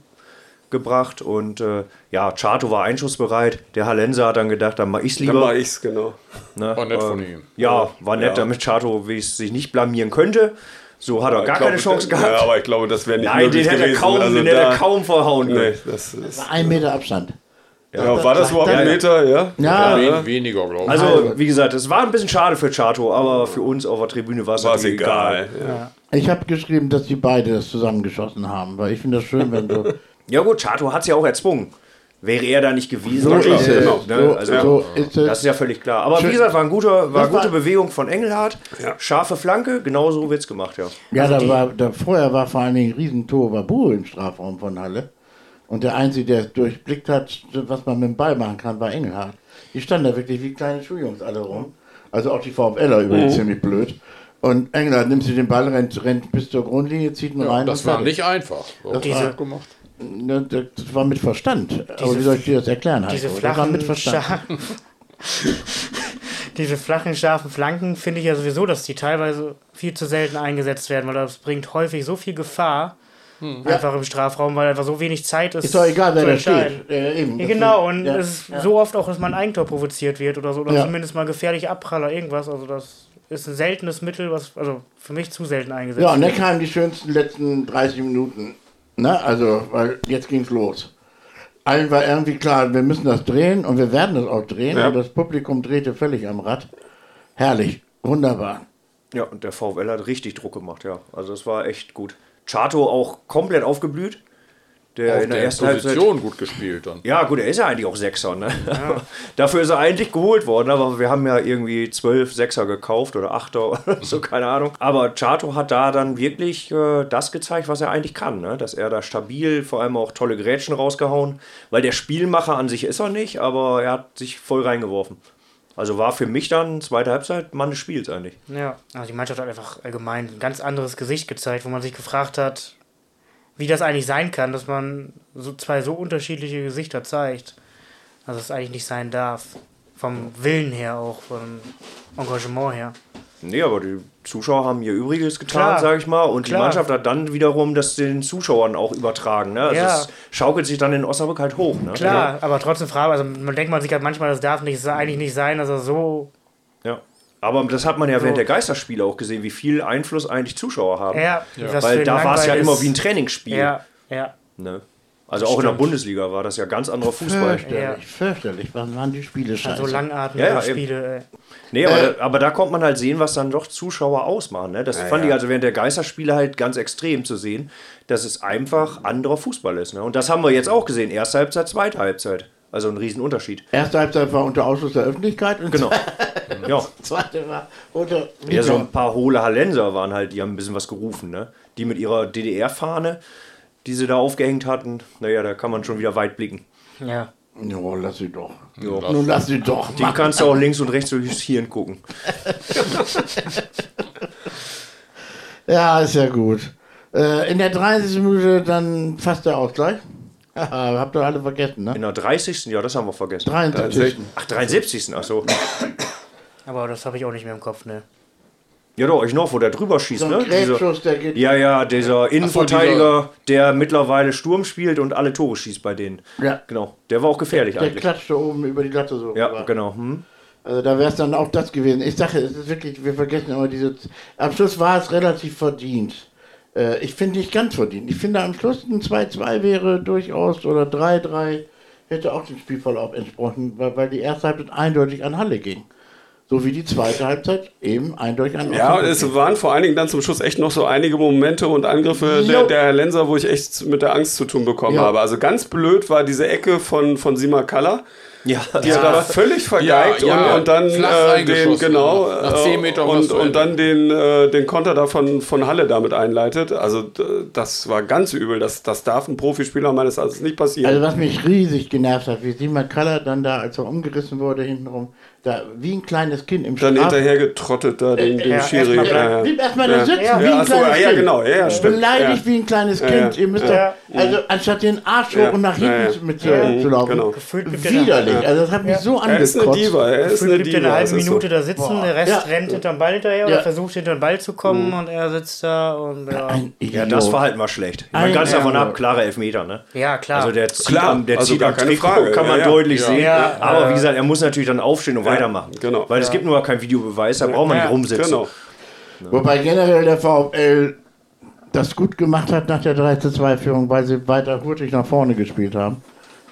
gebracht und äh, ja, Chato war einschussbereit. Der Hallenser hat dann gedacht, dann mach ich's lieber. Dann war ich's, genau. ne? War nett von Ähm, ihm. Ja, war nett, Ja. damit Chato sich nicht blamieren könnte. So hat er gar glaube, keine Chance Ja, gehabt. aber ich glaube, das wäre nicht Nein, möglich den hätte er gewesen. kaum, also den hätte er kaum verhauen Nee, können. das ist, Ein Meter Abstand. ja, war das überhaupt Ja, ein ja. Meter? Ja. Ja, Wen, weniger, glaube ich. Also, wie gesagt, es war ein bisschen schade für Chato, aber für uns auf der Tribüne war es egal. Ja. Ich habe geschrieben, dass die beide das zusammengeschossen haben, weil ich finde das schön, wenn so. Ja gut, Chato hat es ja auch erzwungen. Wäre er da nicht gewesen, So ist es. ne? So, also, so ist es. Das ist ja völlig klar. Aber Schön. wie gesagt, war eine gute, war Das war- gute Bewegung von Engelhardt. Ja. Scharfe Flanke, genau so wird es gemacht, ja. Ja, da war, da, vorher war vor allen Dingen ein Riesentor Babu im Strafraum von Halle. Und der Einzige, der es durchblickt hat, was man mit dem Ball machen kann, war Engelhardt. Die standen da wirklich wie kleine Schuljungs alle rum. Also auch die VfLer übrigens ziemlich blöd. Und Engelhardt nimmt sich den Ball, rennt, rennt bis zur Grundlinie, zieht ihn rein. das und war fertig. nicht einfach. Das diese war- gemacht. Ne, Das war mit Verstand. Aber wie soll ich dir das erklären? Heiko? Diese flachen, scharfen, diese flachen, scharfen Flanken finde ich ja sowieso, dass die teilweise viel zu selten eingesetzt werden, weil das bringt häufig so viel Gefahr. Einfach im Strafraum, weil einfach so wenig Zeit ist. Ist doch egal, wer da steht. Äh, eben. Ja, genau, und ja, es ist ja. so oft auch, dass man ein Eigentor provoziert wird oder so, oder Ja. zumindest mal gefährlich Abpraller, irgendwas. Also das ist ein seltenes Mittel, was also für mich zu selten eingesetzt Ja, und wird. kamen die schönsten letzten 30 Minuten. Ne? Also, weil jetzt ging's los. Allen war irgendwie klar, wir müssen das drehen und wir werden das auch drehen. Ja. Und das Publikum drehte völlig am Rad. Herrlich, wunderbar. Ja, und der VfL hat richtig Druck gemacht, ja. Also das war echt gut. Chato auch komplett aufgeblüht. Der Auf in der der ersten Halbzeit. Position gut gespielt dann. Ja, gut, er ist ja eigentlich auch Sechser, ne? Dafür ist er eigentlich geholt worden, aber wir haben ja irgendwie zwölf Sechser gekauft oder Achter oder so, keine Ahnung. Aber Chato hat da dann wirklich äh, das gezeigt, was er eigentlich kann, ne? Dass er da stabil, vor allem auch tolle Grätschen rausgehauen, weil der Spielmacher an sich ist er nicht, aber er hat sich voll reingeworfen. Also war für mich dann zweite Halbzeit Mann des Spiels eigentlich. Ja, also die Mannschaft hat einfach allgemein ein ganz anderes Gesicht gezeigt, wo man sich gefragt hat, wie das eigentlich sein kann, dass man so zwei so unterschiedliche Gesichter zeigt. Also es eigentlich nicht sein darf. Vom Willen her auch, vom Engagement her. Nee, aber die Zuschauer haben ihr Übriges getan, Klar, sag ich mal. Und die klar. Mannschaft hat dann wiederum das den Zuschauern auch übertragen. Ne? Also Ja. es schaukelt sich dann in Osnabrück halt hoch. Ne? Klar, aber trotzdem Frage, also man denkt man sich halt manchmal, das darf nicht, eigentlich nicht sein, dass er so. Ja. Aber das hat man ja während der Geisterspiele auch gesehen, wie viel Einfluss eigentlich Zuschauer haben. Ja, für Weil da war es ja immer wie ein Trainingsspiel. Ja, ja. Ne? Also auch in der Bundesliga war das ja ganz anderer Fußball. Fürchterlich, fürchterlich. Was waren die Spiele scheiße? So langatmige Ja, ja. Spiele. Ey. Nee, aber, da, aber da kommt man halt sehen, was dann doch Zuschauer ausmachen. Ne? Das fand ja. ich also während der Geisterspiele halt ganz extrem zu sehen, dass es einfach anderer Fußball ist. Ne? Und das haben wir jetzt auch gesehen. Erste Halbzeit, zweite Halbzeit. Also ein Riesenunterschied. Erste Halbzeit war unter Ausschluss der Öffentlichkeit und Genau. ja. zweite war unter. Ja, so ein paar hohle Hallenser waren halt, die haben ein bisschen was gerufen, ne? Die mit ihrer DDR-Fahne, die sie da aufgehängt hatten, naja, da kann man schon wieder weit blicken. Ja. Ja, lass sie doch. Ja. Nun lass sie doch. Die kannst du auch links und rechts durchs Hirn gucken. Ja, ist ja gut. Äh, in der 30. Minute dann fast der Ausgleich. Habt ihr alle vergessen, ne? In der 30. Ja, das haben wir vergessen. 73. Ach, 73. Ach so. Aber das habe ich auch nicht mehr im Kopf, ne. Ja, doch, ich noch, wo der drüber schießt, So ein ne? Dieser, der geht. ja, ja, dieser Innenverteidiger, der mittlerweile Sturm spielt und alle Tore schießt bei denen. Ja. Genau. Der war auch gefährlich Der eigentlich. klatschte oben über die Latte so. Ja, rüber. genau. Hm? Also da wäre es dann auch das gewesen. Ich sage, es ist wirklich, wir vergessen immer diese. Am Schluss war es relativ verdient. Äh, ich finde nicht ganz verdient. Ich finde am Schluss ein 2-2 wäre durchaus oder 3-3 hätte auch dem Spielverlauf entsprochen, weil, weil die erste Halbzeit eindeutig an Halle ging. So wie die zweite Halbzeit eben eindeutig an Ja, es waren vor allen Dingen dann zum Schluss echt noch so einige Momente und Angriffe der, Jo. der Lenser, wo ich echt mit der Angst zu tun bekommen Ja. habe. Also ganz blöd war diese Ecke von, von Sima Kalla, Ja, die er da völlig vergeigt Ja, ja, und, und dann äh, den, genau, Nach zehn äh, Metern und, und dann den, äh, den Konter da von, von Halle damit einleitet. Also das war ganz übel. Das, das darf ein Profispieler meines Erachtens nicht passieren. Also was mich riesig genervt hat, wie Simon Kaller dann da, als er umgerissen wurde hintenrum, da wie ein kleines Kind im dann Straf- hinterher getrottet da den, den ja, Schiri. erstmal Ja, ja. Blieb erstmal da sitzen, Ja. wie Ja, ein kleines ja, ja, Kind. genau, ja, stimmt. Beleidigt Ja. wie ein kleines Kind. ja. Ihr müsst Ja. doch, also anstatt den Arsch hoch Ja. und nach hinten ja. mit Ja, äh, zu laufen. genau. Widerlich. da- Also das hat mich so Er ist eine angekotzt. Diva, er ist eine Diva. halbe ist so. Minute da sitzen, Boah. der Rest Ja. rennt hinterm Ball hinterher Ja. oder versucht hinter den Ball zu kommen Mhm. und er sitzt da und ja. Das Verhalten war schlecht. Ich meine, Ein ganz davon ab, klare Elfmeter, ne? Ja, klar. Also der zieht am, der also Trikot, kann man deutlich sehen. Aber äh, wie gesagt, er muss natürlich dann aufstehen und weitermachen. genau. Weil es gibt nur keinen Videobeweis, da braucht man Ja, nicht rumsitzen. Genau. Wobei generell der VfL das gut gemacht hat nach der 3-2-Führung, weil sie weiter hurtig nach vorne gespielt haben.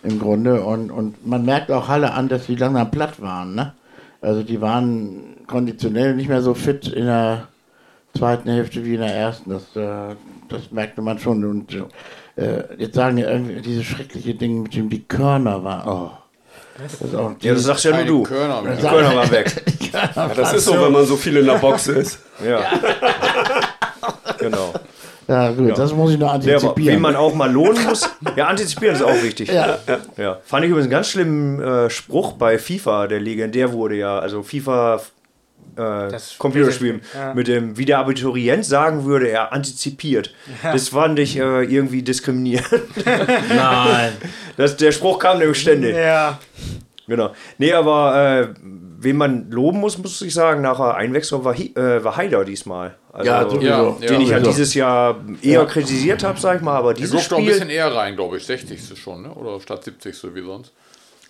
Im Grunde. Und, und man merkt auch Halle an, dass die langsam platt waren. Ne? Also die waren konditionell nicht mehr so fit in der zweiten Hälfte wie in der ersten. Das, äh, das merkte man schon. Und äh, jetzt sagen ja irgendwie diese schreckliche Dinge, mit dem die Körner waren. Oh. Auch Ja, das sagst ja nur du. Körner mehr. Die Kölner waren weg. Ja, das ist so, wenn man so viel in der Box ist. Ja. genau. ja, gut, das muss ich noch Ja, aber antizipieren. wen man auch mal lohnen muss, ja, antizipieren ist auch wichtig. Ja. Ja. Fand ich übrigens einen ganz schlimmen äh, Spruch bei FIFA, der legendär wurde ja. Also FIFA äh, Das Computerspiel Ja. mit dem, wie der Abiturient sagen würde, er antizipiert. Das fand ich äh, irgendwie diskriminierend. Nein. Das, der Spruch kam nämlich ständig. ja. Genau. Nee, aber äh, wen man loben muss, muss ich sagen, nach der Einwechslung war, äh, war Haider diesmal. Also, Ja. Ja, den ich ja dieses Jahr eher kritisiert habe, sag ich mal, aber Der dieses durfte noch ein Spiel. bisschen eher rein, glaube ich. 60. schon, ne? Oder statt 70. wie sonst.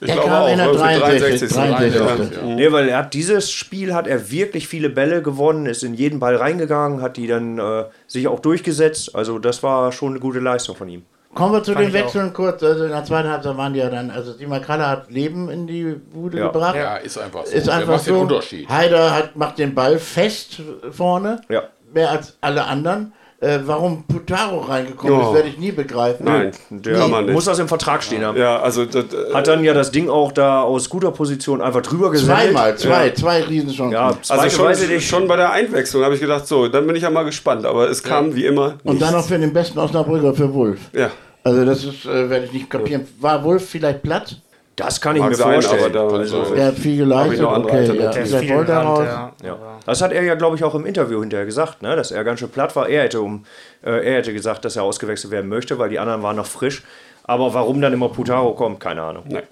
Ich Der glaube kam auch, in der irgendwie 63. 63. 63. Ja. Nee, weil er hat dieses Spiel hat er wirklich viele Bälle gewonnen, ist in jeden Ball reingegangen, hat die dann äh, sich auch durchgesetzt. Also das war schon eine gute Leistung von ihm. Kommen wir zu Fand den ich auch. Wechseln kurz. Also in der zweiten Halbzeit waren die ja dann, also Sima Kaller hat Leben in die Bude Ja. gebracht. Ja, ist einfach so. Ist einfach macht so. den Unterschied. Heider hat, macht den Ball fest vorne. Ja. Mehr als alle anderen. Äh, warum Putaro reingekommen Ja. ist, werde ich nie begreifen. Nein, Der man nicht. muss das im Vertrag stehen haben. Ja, also das, äh, Hat dann ja das Ding auch da aus guter Position einfach drüber gesendet. Zweimal, zwei, zwei Riesenchancen. Ja, zweite also schon, weiß ich nicht. schon bei der Einwechslung habe ich gedacht, so, dann bin ich ja mal gespannt. Aber es kam wie immer. Und dann noch für den besten Osnabrücker für Wolf. Ja, Also das ist, äh, werde ich nicht kapieren. War Wolf vielleicht platt? Das kann ich Mag mir sein, vorstellen. aber da- also, Der hat viel ich geleistet. Okay, ja. Der ist Der viel wollte gerannt, raus. ja. ja. Das hat er ja, glaube ich, auch im Interview hinterher gesagt, ne? dass er ganz schön platt war. Er hätte, um, äh, er hätte gesagt, dass er ausgewechselt werden möchte, weil die anderen waren noch frisch. Aber warum dann immer Putaro kommt, keine Ahnung. nein.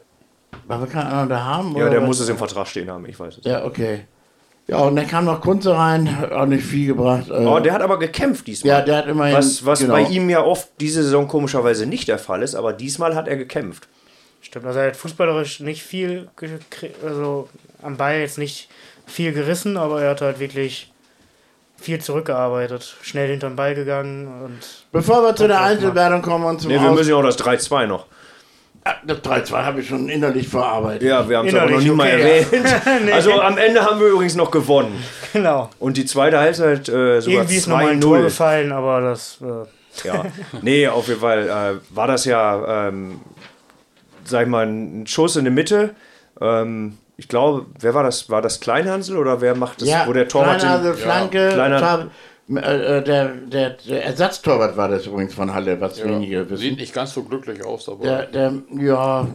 Weil wir keinen anderen da haben? Ja, oder der was? muss es im Vertrag stehen haben, ich weiß es. Ja, okay. Ja, und dann kam noch Kunze rein, hat auch nicht viel gebracht. Äh, Oh, der hat aber gekämpft diesmal. ja, der hat immerhin. was was genau. bei ihm ja oft diese Saison komischerweise nicht der Fall ist, aber diesmal hat er gekämpft. Stimmt, also er hat fußballerisch nicht viel, also am Ball jetzt nicht viel gerissen, aber er hat halt wirklich viel zurückgearbeitet, schnell hinterm Ball gegangen und Bevor wir zu der Einzelwertung kommen und zum Ne, wir Aus müssen ja auch das 3-2 noch. Ah, Das 3-2 habe ich schon innerlich verarbeitet. Ja, wir haben es aber noch Innerlich, nie mal okay, erwähnt. Also am Ende haben wir übrigens noch gewonnen. genau. Und die zweite Halbzeit äh, sogar Irgendwie ist nochmal ein Tor 2-0. gefallen, aber das äh, Ja. Nee, auf jeden Fall äh, war das ja, ähm, sag ich mal, ein Schuss in die Mitte. Ähm, ich glaube, wer war das? War das Kleinhansel oder wer macht das? Ja, wo der Torwart den, Flanke, Kleiner- Tor, äh, äh, der, der, der Ersatztorwart war das übrigens von Halle, was wenige Sieht wissen. nicht ganz so glücklich aus dabei. Der, der, ja,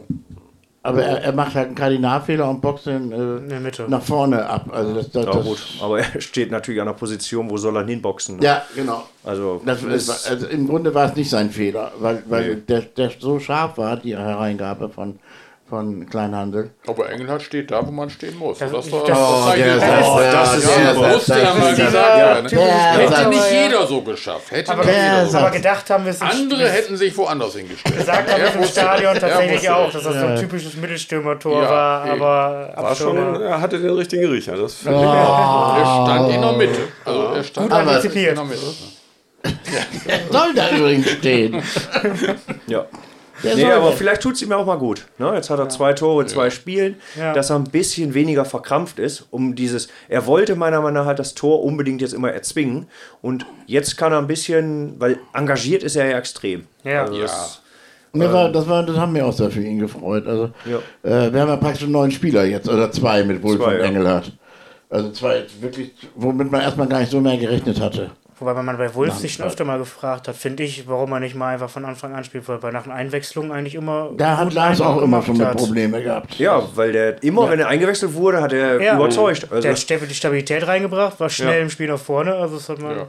aber er, er macht halt einen Kardinalfehler und boxt ihn äh, der nach vorne ab. Also das, das, ja, das, gut, aber er steht natürlich an einer Position, wo soll er hinboxen? Ne? ja, genau. Also, Das ist, also im Grunde war es nicht sein Fehler, weil, weil der, der so scharf war, die Hereingabe von, von Kleinhandel. Aber Engelhardt steht da, wo man stehen muss. Das- Das, war, das- das ist- oh, das ist der super. ist- Musste ja mal gesagt werden. Hätte nicht der- jeder so geschafft. Hätte aber, aber gedacht haben wir es Andere hätten sich woanders hingestellt. gesagt haben wir es im Stadion das. Er tatsächlich auch, das. dass das so ein typisches Mittelstürmertor Ja, war, aber War schon, er hatte den richtigen Riecher. Das ich. Er stand in der Mitte. Also er stand Aber- in der Mitte. Er soll da übrigens stehen. ja. Der Nee, aber vielleicht tut es ihm ja auch mal gut. Ne? Jetzt hat er zwei Tore in zwei Spielen, Ja. dass er ein bisschen weniger verkrampft ist, um dieses. Er wollte meiner Meinung nach das Tor unbedingt jetzt immer erzwingen. Und jetzt kann er ein bisschen, weil engagiert ist er ja extrem. Ja. Also Ja. das- Mir war, das, war, das haben wir auch sehr für ihn gefreut. Also, Ja. äh, wir haben ja praktisch einen neuen Spieler jetzt, oder zwei mit Wolf Zwei, und ja. Engelhardt. Also zwei wirklich, womit man erstmal gar nicht so mehr gerechnet hatte. Wobei man bei Wolf sich schon öfter mal gefragt hat, finde ich, warum er nicht mal einfach von Anfang an spielt, weil bei nach einer Einwechslung eigentlich immer. Da hat Lars auch immer schon mit. Probleme gehabt. Ja, weil der immer, wenn er eingewechselt wurde, hat er Ja. überzeugt. Also Der hat die Stabilität reingebracht, war schnell Ja. im Spiel nach vorne, also das hat man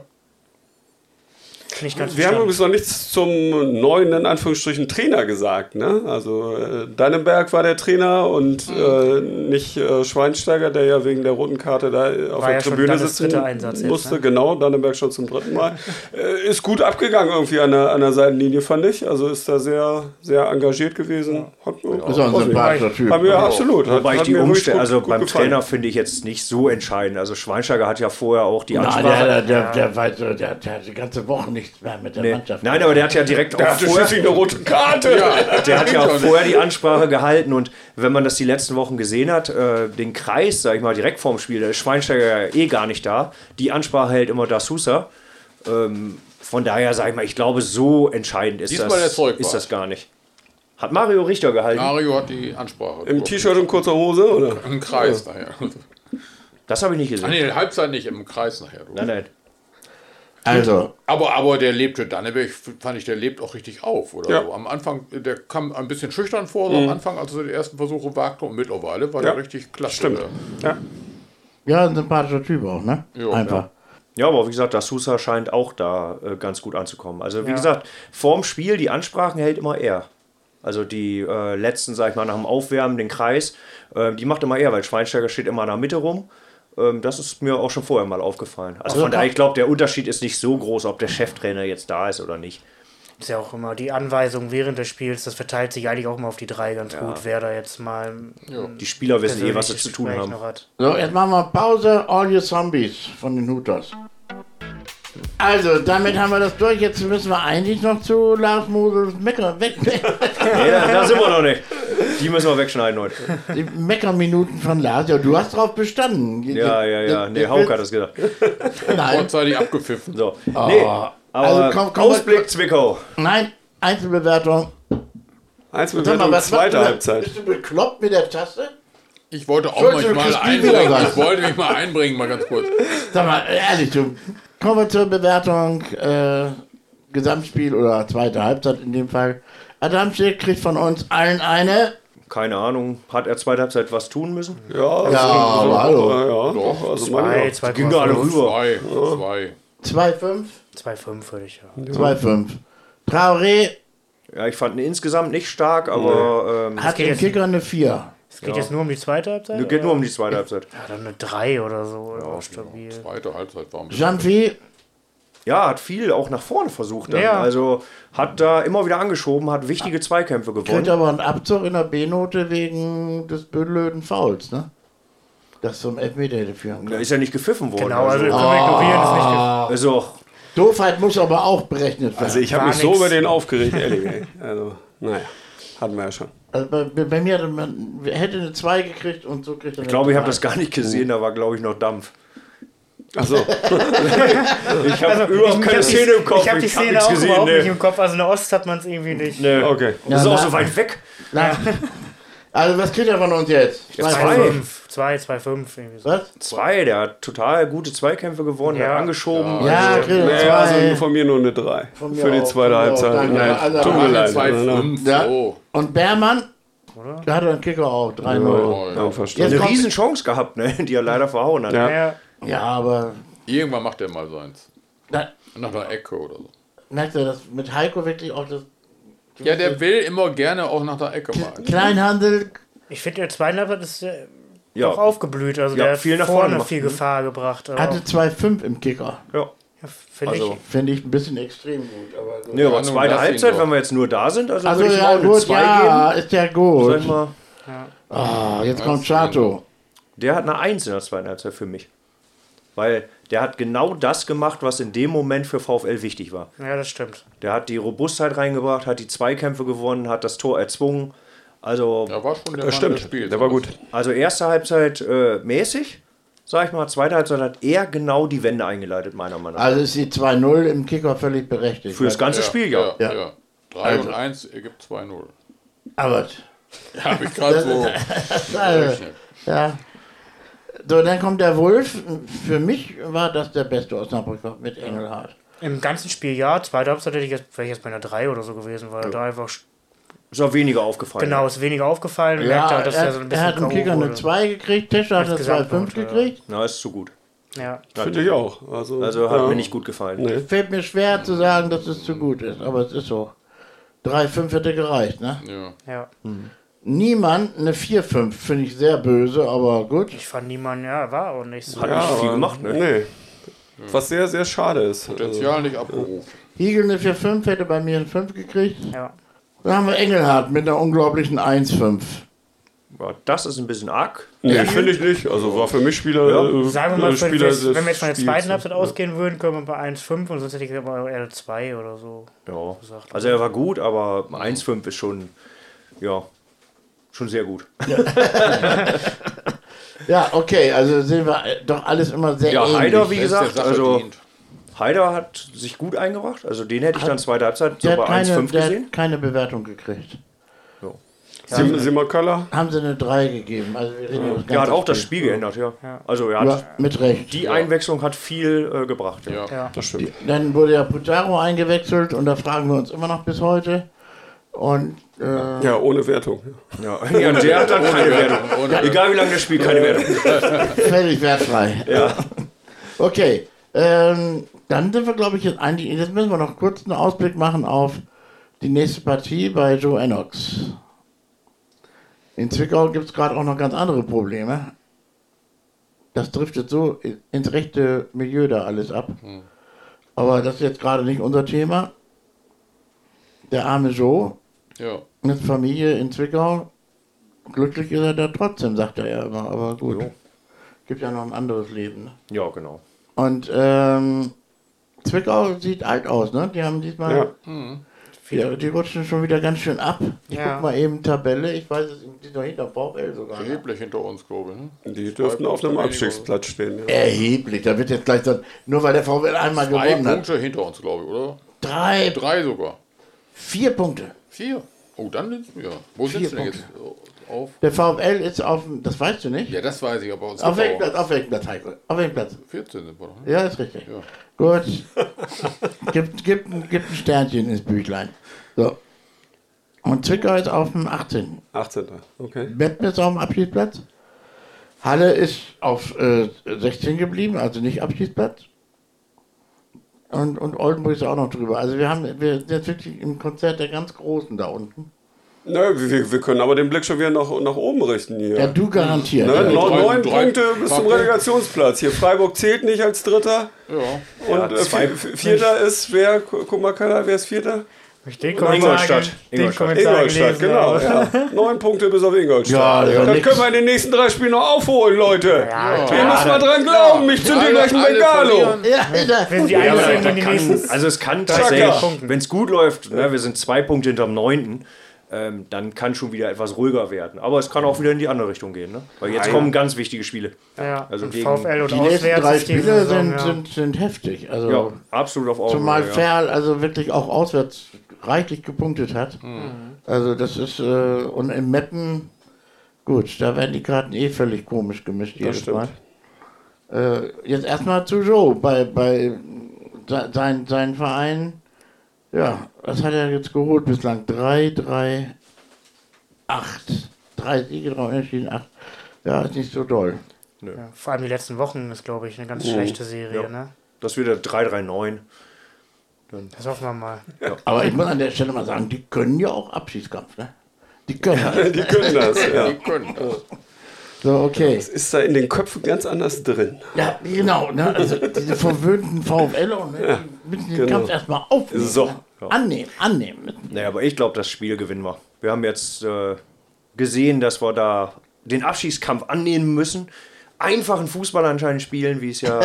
Ja. nicht ganz Wir haben übrigens noch nichts zum neuen, in Anführungsstrichen, Trainer gesagt. Ne? Also äh, Dannenberg war der Trainer und äh, nicht äh, Schweinsteiger, der ja wegen der roten Karte da äh, auf War der ja Tribüne sitzen Einsatz jetzt, musste. ne? Genau, Dannenberg schon zum dritten Mal. äh, ist gut abgegangen irgendwie an der, an der Seitenlinie, fand ich. Also ist da sehr, sehr engagiert gewesen. Hat, Das ist auch ein sympathischer Typ. Haben wir absolut. Hat, Wobei ich hat die Umstände, also gut beim gefallen. Trainer finde ich jetzt nicht so entscheidend. Also Schweinsteiger hat ja vorher auch die Nein, Ansprache. der, der, der, weiß, der, der, der hat die ganze Woche nichts mehr mit der Nee. Mannschaft. Nein, aber der hat ja direkt Der auch hatte vorher, eine rote Karte. der hat ja auch vorher die Ansprache gehalten und wenn man das die letzten Wochen gesehen hat, äh, den Kreis, sag ich mal, direkt vorm Spiel, da ist Schweinsteiger ja eh gar nicht da. Die Ansprache hält immer das Sousa. Ähm, von daher sage ich mal, ich glaube, so entscheidend ist, Diesmal das, der ist das gar nicht. Hat Mario Richter gehalten? Mario hat die Ansprache. Im T-Shirt und kurzer Hose, oder? Im Kreis nachher. Das habe ich nicht Ah, gesehen. nee, Halbzeit nicht, im Kreis nachher. Nein, nein. Also, Aber, aber der lebte, Danneberg fand ich, der lebt auch richtig auf. Oder Ja. so. Am Anfang, der kam ein bisschen schüchtern vor, so am Anfang, als er die ersten Versuche wagte. Und mittlerweile war Ja. der richtig klasse. Stimmt. Ja. ja, ein sympathischer Typ auch, ne? Jo, Einfach. Ja, aber wie gesagt, das Sousa scheint auch da äh, ganz gut anzukommen. Also wie Ja. gesagt, vorm Spiel, die Ansprachen hält immer er. Also die äh, letzten, sag ich mal, nach dem Aufwärmen, den Kreis, äh, die macht immer er, weil Schweinsteiger steht immer in der Mitte rum. Ähm, das ist mir auch schon vorher mal aufgefallen. Also Also von daher, ich glaube, der Unterschied ist nicht so groß, ob der Cheftrainer jetzt da ist oder nicht. Ist ja auch immer die Anweisung während des Spiels, das verteilt sich eigentlich auch immer auf die drei ganz gut, wer da jetzt mal Die Spieler wissen eh, was sie zu tun haben. So, jetzt machen wir Pause. All Your Zombies von den Hooters. Also, damit haben wir das durch. Jetzt müssen wir eigentlich noch zu Lars Mosels Mecker, weg, Nee, da, da sind wir noch nicht. Die müssen wir wegschneiden heute. die Meckerminuten von Lars. Ja, du hast drauf bestanden. Ja, ja, ja. Nee, Hauke hat das gesagt. Nein, Vorzeitig abgepfiffen. So. Nee, aber Also komm- komm Ausblick Zwickau. nein, Einzelbewertung. Sag mal, Einzelbewertung, was zweite Halbzeit. Bist du bekloppt mit der Taste? Ich wollte auch mich mal einbringen. Ich wollte mich mal einbringen, mal ganz kurz. Sag mal, ehrlich, du. Kommen wir zur Bewertung. Äh, Gesamtspiel oder zweite Halbzeit in dem Fall. Adamczyk kriegt von uns allen eine. Keine Ahnung, hat er zweite Halbzeit was tun müssen? Ja, also, Ja, aber hallo. Ja, ja, doch. Also Zwei, meine, zwei, Ging alle rüber. Zwei. Zwei. 2,5. zwei, fünf würde ich ja. 2,5. Traoré Ja, ich fand ihn insgesamt nicht stark, aber ähm, hat den Kicker eine 4. Es geht jetzt nur um die zweite Halbzeit? es geht nur um die zweite Halbzeit. Ja, dann eine drei oder so. Ja, stabil. Zweite Halbzeit war ein bisschen. Jean-Phi, Ja, hat viel auch nach vorne versucht. Dann. Ja. Also hat da immer wieder angeschoben, hat wichtige Zweikämpfe kriegt gewonnen. aber einen Abzug in der B-Note wegen des blöden Fouls, ne? Das zum Elfmeter hätte führen Da ist ja nicht gepfiffen worden. Genau, also also, ignorieren, ist nicht also Doofheit muss aber auch berechnet werden. also ich habe mich so nix. über den aufgeregt, ehrlich. Also, naja, hatten wir ja schon. Also bei, bei mir hätte man hätte eine 2 gekriegt und so kriegt er ich glaube, ich habe das gar nicht gesehen, da war glaube ich noch Dampf. Achso, Ich habe überhaupt keine hab die- Szene im Kopf. Ich habe die hab Szene nichts auch gesehen, überhaupt nee. nicht im Kopf. Also in der Ost hat man es irgendwie nicht. Nee. okay. Das ist Ja, auch so weit weg. Na, also was kriegt er von uns jetzt? Ja, Zwei, zwei. fünf. 5, 2, 2, 5. Irgendwie so. Was? Zwei, der hat total gute Zweikämpfe gewonnen, der Ja. hat angeschoben. Ja, also, kriegt er Nee, zwei. also von mir nur eine 3. Von mir Für die zweite Halbzeit. Nein, Also, tut mir leid. Zwei, fünf. Ja. So. Und Bermann, da hat er einen Kicker auch, 3-0. Ja, verstanden. Jetzt eine kommt- riesen Chance gehabt, ne? die er leider verhauen hat. Ja. Ja. Ja, aber Irgendwann macht er mal seins. da, Nach der Ecke oder so. merkt er, dass mit Heiko wirklich auch das Ja, der will immer gerne auch nach der Ecke mal. Kleinhandel, Ich finde, der zweite Halbzeit ist äh, Ja. doch aufgeblüht. Also Ja, der hat viel nach vorne vorne gemacht. viel Gefahr gebracht. Aber hatte 2-5 im Kicker. Ja. ja, finde Also, Finde ich ein bisschen extrem gut. Aber so. nee, aber Ja, zweite Halbzeit, wenn wir jetzt nur da sind, also, Also würde ich ja auch eine gut, 2 ja, geben. ist ja Sag gut. ich mal, Ah, jetzt kommt Chato. der hat eine 1 in der zweiten Halbzeit für mich. Weil der hat genau das gemacht, was in dem Moment für VfL wichtig war. Ja, das stimmt. Der hat die Robustheit reingebracht, hat die Zweikämpfe gewonnen, hat das Tor erzwungen. Also, Da war schon der Das Mann stimmt, des Spiels. der war gut. also erste Halbzeit äh, mäßig, sag ich mal. Zweite Halbzeit hat er genau die Wende eingeleitet, meiner Meinung nach. Also ist die 2-0 im Kicker völlig berechtigt. Für das ganze Spiel, ja. Ja, Ja. ja. 3 Also. und 1 ergibt 2-0. Aber, Habe ich gerade so also, ja. So, dann kommt der Wolf. Für mich war das der beste Osnabrücker mit Engelhardt. Im ganzen Spiel ja. Zweite Halbzeit hätte ich jetzt, wäre ich jetzt bei einer 3 oder so gewesen, weil er da einfach. Ist auch weniger aufgefallen. Genau, ist weniger aufgefallen. Ja, merkt halt, dass er, er so ein er hat im K.O. Kicker eine wurde. 2 gekriegt, Tescher hat eine Als 2,5 Gesamtnote, ja. gekriegt. Na, ist zu gut. Ja. Finde ich auch. Also, Also hat ja. mir nicht gut gefallen. Nee. Fällt mir schwer zu sagen, dass es zu gut ist, aber es ist so. 3,5 hätte gereicht, ne? Ja. Ja. Niemand eine 4,5 finde ich sehr böse, aber gut. Ich fand niemand, ja, war auch nicht so. Hat Ja, nicht viel gemacht, ne? Nee. Was sehr, sehr schade ist. Potenzial nicht abgerufen. Hiegel eine 4,5 hätte bei mir eine 5 gekriegt. Ja. Dann haben wir Engelhardt mit einer unglaublichen 1,5. Ja, das ist ein bisschen arg. Nee, finde ich nicht. Also war für mich Spieler. Ja. äh, Sagen wir mal, äh, Spieler wenn des wir jetzt von der zweiten Halbzeit ausgehen würden, können wir bei 1,5 und sonst hätte ich aber eher eine 2 oder so. Ja. gesagt. Also er war gut, aber 1,5 ist schon, ja, schon sehr gut. Ja, okay, also sehen wir äh, doch alles immer sehr Ja, ähnlich. Heider, wie gesagt, also. Heider hat sich gut eingebracht. Also den hätte ich dann zweite Halbzeit so bei hat, keine, 1,5 der gesehen. hat keine Bewertung gekriegt. Sim Simmerköller. Haben sie eine 3 gegeben. Also wir reden das Der hat auch das Spiel geändert, ja. Also er hat, Ja, mit Recht. die Einwechslung hat viel äh, gebracht. Ja. Ja. Ja. Das stimmt. Dann wurde ja Putaro eingewechselt und da fragen wir uns immer noch bis heute. Und äh, Ja, ohne Wertung. Ja. ja, der hat dann keine Wertung. Ohne- Egal wie lange der spielt, keine Wertung. völlig wertfrei. Ja. Okay, ähm, dann sind wir, glaube ich, jetzt eigentlich. Jetzt müssen wir noch kurz einen Ausblick machen auf die nächste Partie bei Joe Enox. In Zwickau gibt es gerade auch noch ganz andere Probleme. Das driftet so ins rechte Milieu da alles ab. Aber das ist jetzt gerade nicht unser Thema. Der arme Joe Ja. mit Familie in Zwickau. Glücklich ist er da trotzdem, sagt er ja immer. Aber gut. Jo. Gibt ja noch ein anderes Leben. Ne? Ja, genau. Und ähm, Zwickau sieht alt aus, ne? Die haben diesmal. Ja. Die, die rutschen schon wieder ganz schön ab. Ich Ja. guck mal eben Tabelle. Ich weiß es, die sind doch hinter VfL sogar. Ne? Erheblich hinter uns, glaube ich. Ne? Die dürften auf einem Abstiegsplatz stehen. Ja. Erheblich. Da wird jetzt gleich so. Nur weil der VfL einmal Drei gewonnen hat. Punkte hinter uns, glaube ich, oder? Drei, Drei sogar. vier Punkte. Vier. Oh, dann sind wir. Wo Vier sind wir denn jetzt auf? Der VfL ist auf dem. Das weißt du nicht? Ja, das weiß ich, aber uns Auf welchem Platz? Auf welchem Platz, Heiko? Auf welchem Platz? 14 sind wir doch. Ne? Ja, ist richtig. Ja. Gut. gibt, gibt, ein- gibt ein Sternchen ins Büchlein. So. Und Zwickau ist auf dem 18. 18. Okay. Meppen ist auf dem Abschiedsplatz. Halle ist auf äh, 16 geblieben, also nicht Abschiedsplatz. Und, und Oldenburg ist auch noch drüber. Also wir haben wir sind jetzt wirklich im Konzert der ganz Großen da unten. Nö, wir, wir können aber den Blick schon wieder nach, nach oben richten hier. Ja, du garantiert. Ne, Ja, neun, drei- neun drei- Punkte bis zum Relegationsplatz. Hier Freiburg zählt nicht als Dritter. Ja. Und äh, zwei- vi- Vierter ist wer? Gu- Guck mal, Keller, wer ist Vierter? Ich den Kommentar, Ingolstadt. den Ingolstadt. Kommentar Ingolstadt, genau. habe. Ja. Neun Punkte bis auf Ingolstadt. Ja, das ja können wir in den nächsten drei Spielen noch aufholen, Leute. Ja, Ihr müsst mal dran glauben, mich zündet Alle- gleich ein alle Bengalo. ja, Wenn sie Ja, aber kann, nächsten. also es kann tatsächlich, wenn es gut läuft, ne, wir sind zwei Punkte hinterm neunten, ähm, dann kann schon wieder etwas ruhiger werden. Aber es kann auch wieder in die andere Richtung gehen. Ne? Weil jetzt Nein. kommen ganz wichtige Spiele. Ja, Also und gegen VfL und die nächsten auswärts drei Spiele sind, ja. sind, sind heftig. Also Ja, absolut auf Augenhöhe. Zumal ja. Ferl also wirklich auch auswärts reichlich gepunktet hat. Also das ist, äh, und in Meppen, gut, da werden die Karten eh völlig komisch gemischt jedes stimmt. Mal. Äh, jetzt erstmal zu Joe, bei, bei se- sein, sein Verein, ja, was hat er jetzt geholt bislang? Drei, drei, acht. Drei Siege, drei Unentschieden, acht. Ja, ist nicht so doll. Ja, vor allem die letzten Wochen ist, glaube ich, eine ganz schlechte Serie. Ja. Ne? Das wird der 339. Das hoffen wir mal. Aber ich muss an der Stelle mal sagen, die können ja auch Abschiedskampf, ne? Die können das. Die können das, ja. Die können das. So, okay. Ist da in den Köpfen ganz anders drin. Ja, genau. Ne? Also diese verwöhnten VfL und ne? Müssen den genau. Kampf erstmal aufnehmen. So. ne? Annehmen, annehmen. Naja, aber ich glaube, das Spiel gewinnen wir. Wir haben jetzt äh, gesehen, dass wir da den Abschießkampf annehmen müssen. Einfachen Fußball anscheinend spielen, wie es ja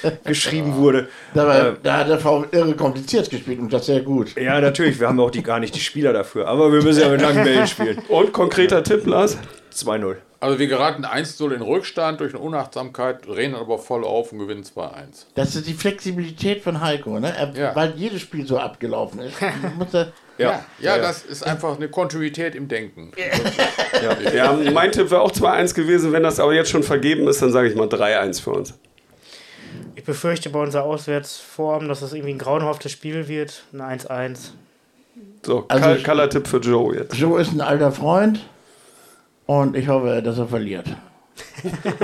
geschrieben wurde. Dabei, Äh, da hat der VfL irre kompliziert gespielt und das sehr gut. ja, natürlich, wir haben auch die, gar nicht die Spieler dafür. Aber wir müssen ja mit langen Bällen spielen. Und konkreter Tipp, Lars? 2-0. Also wir geraten 1-0 in Rückstand durch eine Unachtsamkeit, drehen aber voll auf und gewinnen 2-1. Das ist die Flexibilität von Heiko, ne? Er, Ja. Weil jedes Spiel so abgelaufen ist. muss er, Ja, ja, das ist einfach eine Kontinuität im Denken. Ja, mein Tipp wäre auch 2-1 gewesen. Wenn das aber jetzt schon vergeben ist, dann sage ich mal 3-1 für uns. Ich befürchte bei unserer Auswärtsform, dass das irgendwie ein grauenhaftes Spiel wird. Ein 1-1. So, Also Kal ich- Kaller Tipp für Joe jetzt. Joe ist ein alter Freund und ich hoffe, dass er verliert.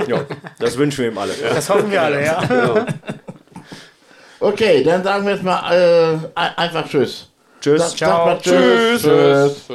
Ja, das wünschen wir ihm alle. Das hoffen wir alle, ja. Okay, dann sagen wir jetzt mal äh, ein- einfach Tschüss. Tschüss. Sag- sag mal Ciao. Tschüss. Tschüss. Tschüss.